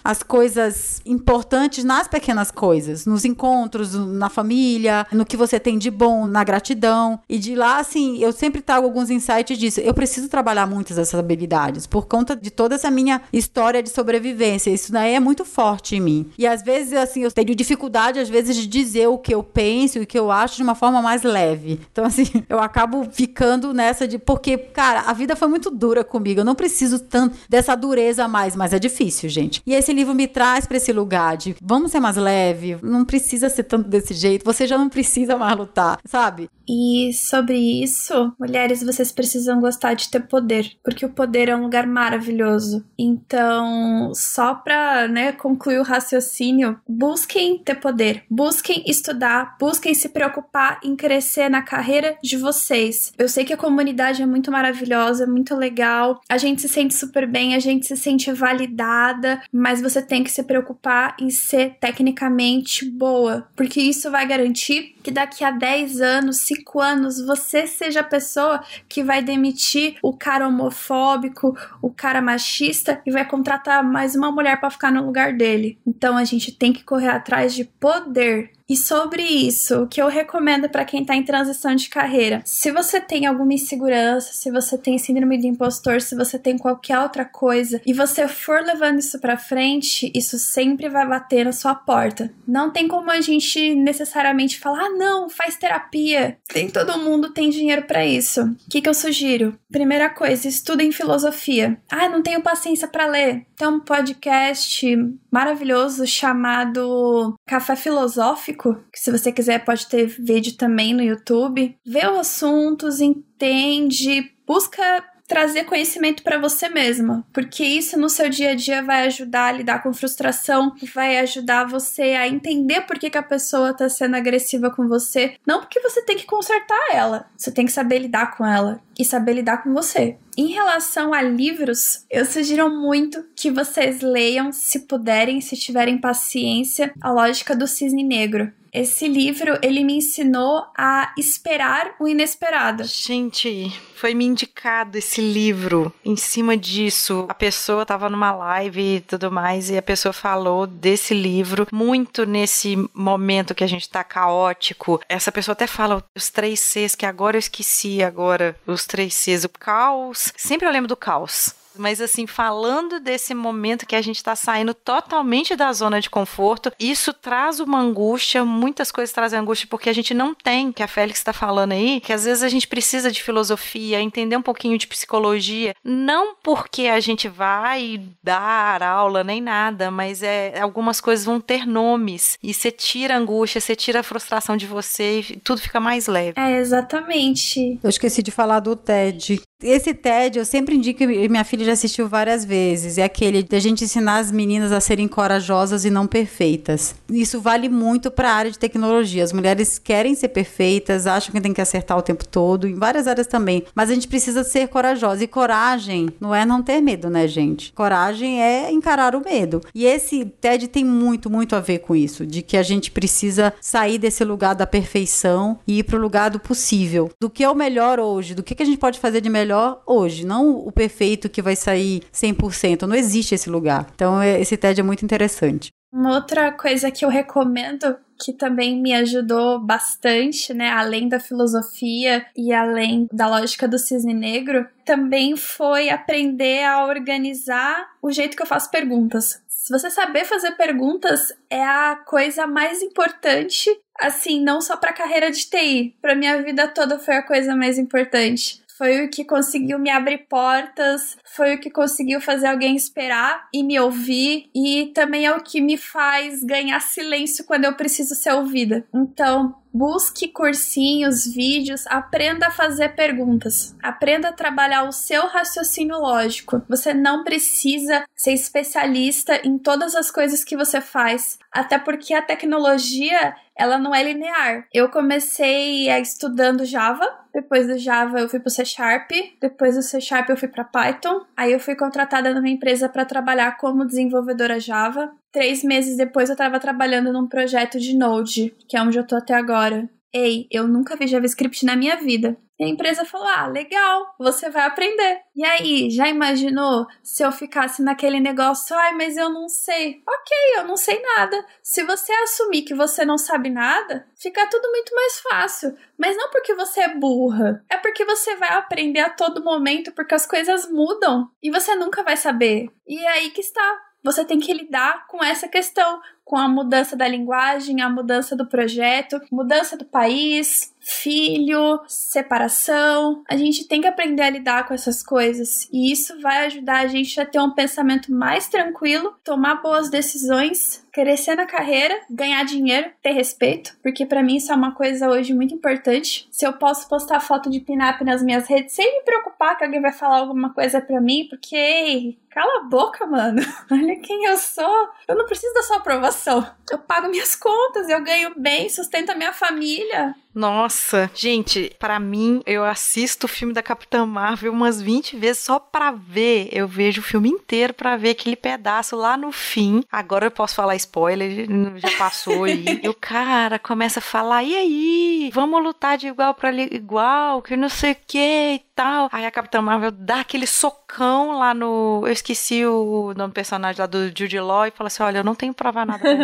as coisas importantes nas pequenas coisas, nos encontros, na família, no que você tem de bom, na gratidão. E de lá, assim, eu sempre trago alguns insights disso. Eu preciso trabalhar muitas dessas habilidades por conta de toda essa minha história de sobrevivência. Isso daí é muito forte em mim. E às vezes, assim, eu tenho dificuldade, às vezes, de dizer o que eu penso e o que eu acho de uma forma mais leve. Então, assim, eu acabo ficando nessa de. Porque, cara, a vida foi muito dura comigo. Eu não preciso tanto dessa dureza mais, mas é difícil gente. E esse livro me traz para esse lugar de vamos ser mais leve, não precisa ser tanto desse jeito, você já não precisa mais lutar, sabe? E sobre isso, mulheres, vocês precisam gostar de ter poder, porque o poder é um lugar maravilhoso. Então, só pra né, concluir o raciocínio, busquem ter poder, busquem estudar, busquem se preocupar em crescer na carreira de vocês. Eu sei que a comunidade é muito maravilhosa, muito legal, a gente se sente super bem, a gente se sente validada, mas você tem que se preocupar em ser tecnicamente boa, porque isso vai garantir que daqui a 10 anos, 5 anos, você seja a pessoa que vai demitir o cara homofóbico, o cara machista e vai contratar mais uma mulher para ficar no lugar dele. Então a gente tem que correr atrás de poder. E sobre isso, o que eu recomendo para quem tá em transição de carreira, se você tem alguma insegurança, se você tem síndrome de impostor, se você tem qualquer outra coisa e você for levando isso para frente, isso sempre vai bater na sua porta. Não tem como a gente necessariamente falar: "Ah, não, faz terapia". Nem todo mundo tem dinheiro para isso. O que que eu sugiro? Primeira coisa, estudem filosofia. Ah, não tenho paciência para ler. Tem um podcast maravilhoso chamado Café Filosófico, que se você quiser pode ter vídeo também no YouTube. Vê os assuntos, entende, busca trazer conhecimento para você mesma, porque isso no seu dia a dia vai ajudar a lidar com frustração, vai ajudar você a entender por que, que a pessoa tá sendo agressiva com você, não porque você tem que consertar ela, você tem que saber lidar com ela e saber lidar com você. Em relação a livros, eu sugiro muito que vocês leiam, se puderem, se tiverem paciência, A Lógica do Cisne Negro. Esse livro, ele me ensinou a esperar o inesperado. Gente, foi me indicado esse livro. Em cima disso, a pessoa tava numa live e tudo mais, e a pessoa falou desse livro muito nesse momento que a gente tá caótico. Essa pessoa até fala os três Cs, que agora eu esqueci agora os três Cs, o caos. Sempre eu lembro do caos. Mas assim, falando desse momento que a gente está saindo totalmente da zona de conforto, isso traz uma angústia, muitas coisas trazem angústia porque a gente não tem, que a Félix está falando aí, que às vezes a gente precisa de filosofia, entender um pouquinho de psicologia, não porque a gente vai dar aula nem nada, mas é algumas coisas vão ter nomes e você tira a angústia, você tira a frustração de você e tudo fica mais leve. É, exatamente. Eu esqueci de falar do TED. Esse TED eu sempre indico e minha filha já assistiu várias vezes. É aquele de a gente ensinar as meninas a serem corajosas e não perfeitas. Isso vale muito para a área de tecnologia. As mulheres querem ser perfeitas, acham que tem que acertar o tempo todo, em várias áreas também. Mas a gente precisa ser corajosa. E coragem não é não ter medo, né, gente? Coragem é encarar o medo. E esse TED tem muito, muito a ver com isso, de que a gente precisa sair desse lugar da perfeição e ir para o lugar do possível. Do que é o melhor hoje, do que, que a gente pode fazer de melhor hoje, não o perfeito que vai sair 100%. Não existe esse lugar. Então, é, esse TED é muito interessante. Uma outra coisa que eu recomendo que também me ajudou bastante, né, além da filosofia e além da lógica do cisne negro, também foi aprender a organizar o jeito que eu faço perguntas. Se você saber fazer perguntas é a coisa mais importante, assim, não só para a carreira de TI, para minha vida toda foi a coisa mais importante foi o que conseguiu me abrir portas, foi o que conseguiu fazer alguém esperar e me ouvir, e também é o que me faz ganhar silêncio quando eu preciso ser ouvida. Então, busque cursinhos, vídeos, aprenda a fazer perguntas, aprenda a trabalhar o seu raciocínio lógico. Você não precisa ser especialista em todas as coisas que você faz, até porque a tecnologia ela não é linear. Eu comecei estudando Java, depois do Java eu fui pro C Sharp, depois do C Sharp eu fui para Python, aí eu fui contratada numa empresa para trabalhar como desenvolvedora Java. Três meses depois eu estava trabalhando num projeto de Node, que é onde eu tô até agora. Ei, eu nunca vi JavaScript na minha vida. E a empresa falou: ah, legal, você vai aprender. E aí, já imaginou se eu ficasse naquele negócio, ai, mas eu não sei? Ok, eu não sei nada. Se você assumir que você não sabe nada, fica tudo muito mais fácil. Mas não porque você é burra, é porque você vai aprender a todo momento, porque as coisas mudam e você nunca vai saber. E é aí que está você tem que lidar com essa questão, com a mudança da linguagem, a mudança do projeto, mudança do país, filho, separação. A gente tem que aprender a lidar com essas coisas e isso vai ajudar a gente a ter um pensamento mais tranquilo, tomar boas decisões, crescer na carreira, ganhar dinheiro, ter respeito, porque para mim isso é uma coisa hoje muito importante. Se eu posso postar foto de pin-up nas minhas redes sem me preocupar que alguém vai falar alguma coisa para mim, porque ei, cala a boca, mano. Olha quem eu sou. Eu não preciso da sua aprovação. Eu pago minhas contas, eu ganho bem, sustento a minha família. Nossa, gente, para mim, eu assisto o filme da Capitã Marvel umas 20 vezes só pra ver. Eu vejo o filme inteiro pra ver aquele pedaço lá no fim. Agora eu posso falar spoiler, já passou aí. e o cara começa a falar: e aí? Vamos lutar de igual pra igual, que não sei o que e tal. Aí a Capitã Marvel dá aquele socão lá no. Eu esqueci o nome do personagem lá do Jude Law e fala assim: olha, eu não tenho que provar nada pra.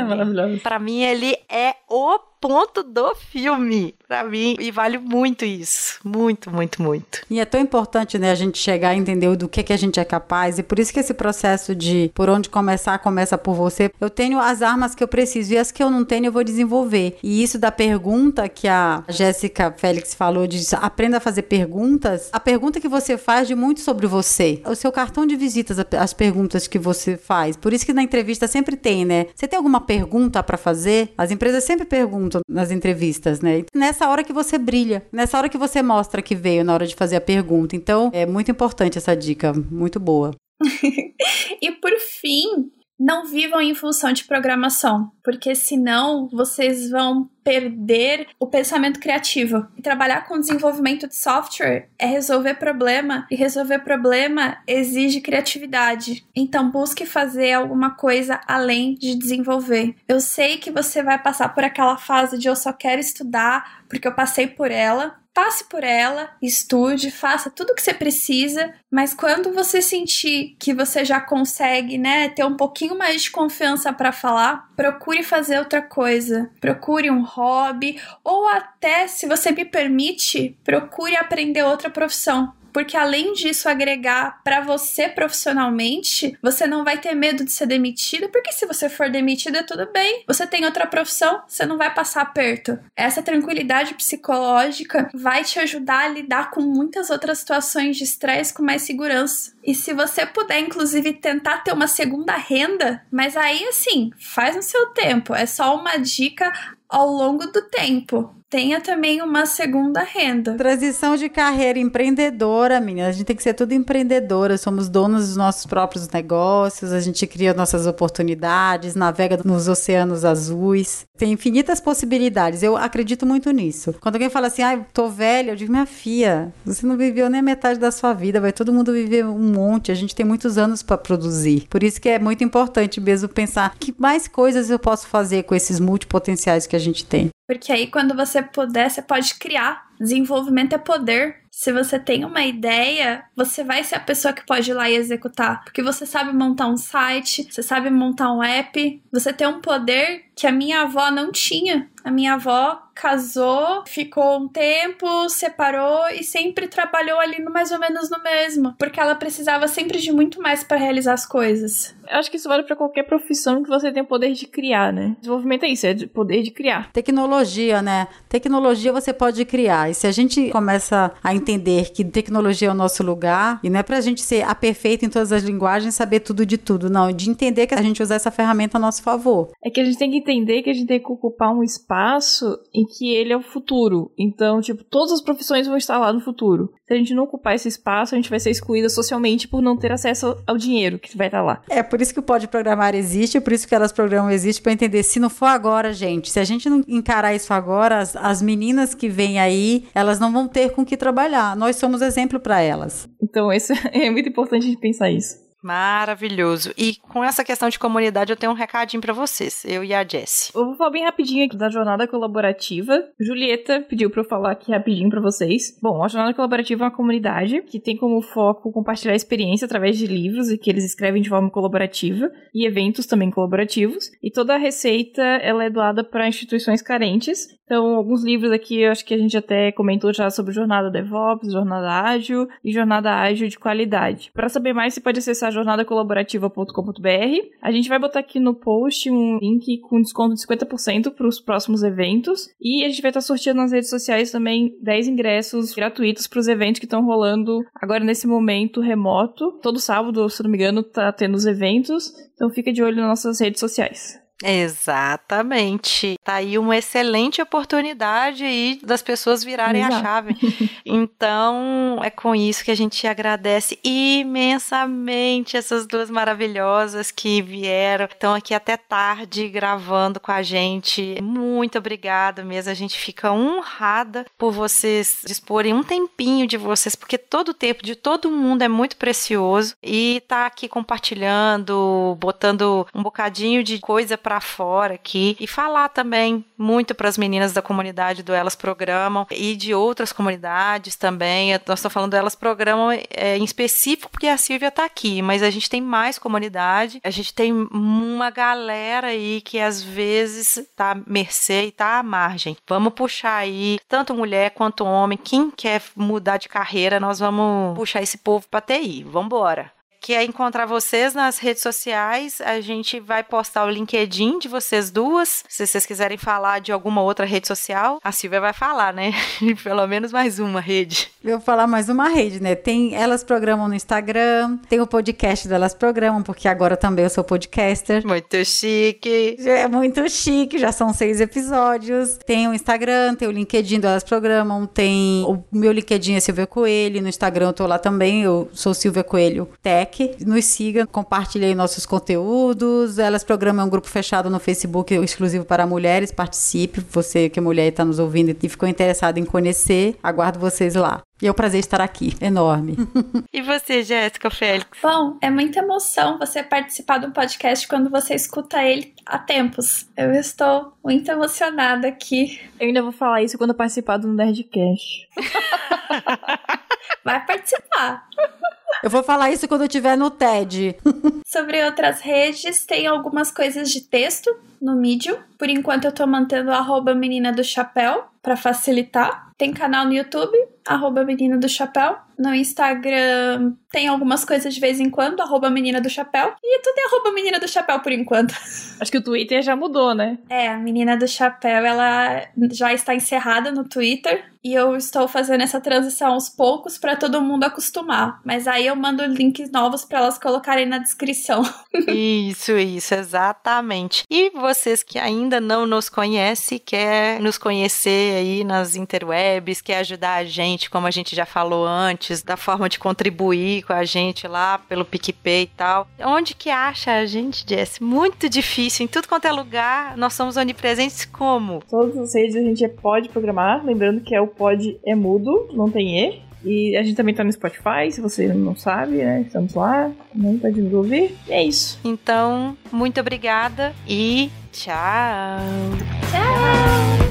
Pra mim, ele é o ponto do filme pra mim e vale muito isso. Muito, muito, muito. E é tão importante, né, a gente chegar a entender do que, que a gente é capaz e por isso que esse processo de por onde começar começa por você. Eu tenho as armas que eu preciso e as que eu não tenho eu vou desenvolver. E isso da pergunta que a Jéssica Félix falou de aprenda a fazer perguntas, a pergunta que você faz de muito sobre você. O seu cartão de visitas, as perguntas que você faz. Por isso que na entrevista sempre tem, né? Você tem alguma pergunta para fazer? As empresas sempre perguntam nas entrevistas, né? Nessa hora que você brilha, nessa hora que você mostra que veio na hora de fazer a pergunta. Então, é muito importante essa dica, muito boa. e por fim, não vivam em função de programação, porque senão vocês vão perder o pensamento criativo. E trabalhar com desenvolvimento de software é resolver problema, e resolver problema exige criatividade. Então busque fazer alguma coisa além de desenvolver. Eu sei que você vai passar por aquela fase de eu só quero estudar porque eu passei por ela, passe por ela, estude, faça tudo o que você precisa, mas quando você sentir que você já consegue, né, ter um pouquinho mais de confiança para falar, procure fazer outra coisa. Procure um hobby ou até, se você me permite, procure aprender outra profissão porque além disso agregar para você profissionalmente, você não vai ter medo de ser demitido, porque se você for demitido é tudo bem. Você tem outra profissão, você não vai passar aperto. Essa tranquilidade psicológica vai te ajudar a lidar com muitas outras situações de estresse com mais segurança. E se você puder, inclusive, tentar ter uma segunda renda, mas aí assim, faz no seu tempo. É só uma dica ao longo do tempo tenha também uma segunda renda. Transição de carreira empreendedora, menina. A gente tem que ser tudo empreendedora. Somos donos dos nossos próprios negócios, a gente cria nossas oportunidades, navega nos oceanos azuis. Tem infinitas possibilidades. Eu acredito muito nisso. Quando alguém fala assim, ah, tô velha, eu digo, minha filha, você não viveu nem a metade da sua vida, vai todo mundo viver um monte. A gente tem muitos anos para produzir. Por isso que é muito importante mesmo pensar que mais coisas eu posso fazer com esses multipotenciais que a gente tem. Porque aí, quando você puder, você pode criar. Desenvolvimento é poder. Se você tem uma ideia, você vai ser a pessoa que pode ir lá e executar. Porque você sabe montar um site, você sabe montar um app, você tem um poder que a minha avó não tinha. A minha avó casou, ficou um tempo, separou e sempre trabalhou ali no mais ou menos no mesmo, porque ela precisava sempre de muito mais para realizar as coisas. Eu acho que isso vale para qualquer profissão que você tem o poder de criar, né? Desenvolvimento é isso, é poder de criar. Tecnologia, né? Tecnologia você pode criar. E se a gente começa a entender que tecnologia é o nosso lugar, e não é pra gente ser a perfeita em todas as linguagens, saber tudo de tudo, não, de entender que a gente usa essa ferramenta a nosso favor. É que a gente tem que entender que a gente tem que ocupar um espaço em que ele é o futuro. Então, tipo, todas as profissões vão estar lá no futuro. Se a gente não ocupar esse espaço, a gente vai ser excluída socialmente por não ter acesso ao dinheiro que vai estar lá. É por isso que o Pode Programar existe, por isso que elas programam existe, para entender. Se não for agora, gente, se a gente não encarar isso agora, as, as meninas que vêm aí, elas não vão ter com que trabalhar. Nós somos exemplo para elas. Então, isso é muito importante de pensar isso. Maravilhoso. E com essa questão de comunidade, eu tenho um recadinho para vocês, eu e a Jessie. Eu vou falar bem rapidinho aqui da jornada colaborativa. Julieta pediu para eu falar aqui rapidinho para vocês. Bom, a jornada colaborativa é uma comunidade que tem como foco compartilhar experiência através de livros e que eles escrevem de forma colaborativa e eventos também colaborativos. E toda a receita ela é doada para instituições carentes. Então, alguns livros aqui, eu acho que a gente até comentou já sobre jornada DevOps, jornada ágil e jornada ágil de qualidade. Para saber mais, você pode acessar jornadacolaborativa.com.br. A gente vai botar aqui no post um link com desconto de 50% para os próximos eventos. E a gente vai estar sorteando nas redes sociais também 10 ingressos gratuitos para os eventos que estão rolando agora nesse momento remoto. Todo sábado, se não me engano, tá tendo os eventos. Então fica de olho nas nossas redes sociais. Exatamente. Tá aí uma excelente oportunidade aí das pessoas virarem Exato. a chave. Então, é com isso que a gente agradece imensamente essas duas maravilhosas que vieram, estão aqui até tarde gravando com a gente. Muito obrigada mesmo. A gente fica honrada por vocês disporem um tempinho de vocês, porque todo o tempo de todo mundo é muito precioso e tá aqui compartilhando, botando um bocadinho de coisa para para fora aqui e falar também muito para as meninas da comunidade do Elas Programam e de outras comunidades também. Nós estamos falando do Elas Programam é, em específico porque a Silvia está aqui, mas a gente tem mais comunidade, a gente tem uma galera aí que às vezes está à mercê e está à margem. Vamos puxar aí tanto mulher quanto homem, quem quer mudar de carreira, nós vamos puxar esse povo para TI. Vamos embora que é encontrar vocês nas redes sociais. A gente vai postar o LinkedIn de vocês duas. Se vocês quiserem falar de alguma outra rede social, a Silvia vai falar, né? Pelo menos mais uma rede. Eu vou falar mais uma rede, né? Tem Elas Programam no Instagram, tem o podcast do Elas Programam, porque agora também eu sou podcaster. Muito chique. É muito chique, já são seis episódios. Tem o Instagram, tem o LinkedIn do Elas Programam, tem o meu LinkedIn é Silvia Coelho, no Instagram eu tô lá também, eu sou Silvia Coelho Tech. Nos siga, compartilhe aí nossos conteúdos. Elas Programam um grupo fechado no Facebook exclusivo para mulheres. Participe, você que é mulher e está nos ouvindo e ficou interessado em conhecer, aguardo vocês lá. E é um prazer estar aqui, enorme. e você, Jéssica Félix? Bom, é muita emoção você participar do podcast quando você escuta ele há tempos. Eu estou muito emocionada aqui. Eu ainda vou falar isso quando participar do Nerdcast. Vai participar. Eu vou falar isso quando eu estiver no TED. Sobre outras redes, tem algumas coisas de texto no Medium. Por enquanto eu tô mantendo arroba menina do chapéu para facilitar. Tem canal no YouTube, arroba menina do chapéu. No Instagram tem algumas coisas de vez em quando, arroba menina do chapéu. E tudo é arroba menina do chapéu por enquanto. Acho que o Twitter já mudou, né? É, a menina do chapéu, ela já está encerrada no Twitter. E eu estou fazendo essa transição aos poucos para todo mundo acostumar. Mas aí eu mando links novos para elas colocarem na descrição. isso, isso, exatamente. E vocês que ainda não nos conhecem, quer nos conhecer aí nas interwebs, quer ajudar a gente, como a gente já falou antes, da forma de contribuir com a gente lá pelo PicPay e tal. Onde que acha a gente, Jess? Muito difícil, em tudo quanto é lugar, nós somos onipresentes como? Todas as redes a gente pode programar, lembrando que é o pod é mudo, não tem E. E a gente também tá no Spotify, se você não sabe, né? Estamos lá, não pode nos ouvir. E é isso. Então, muito obrigada e tchau. Tchau.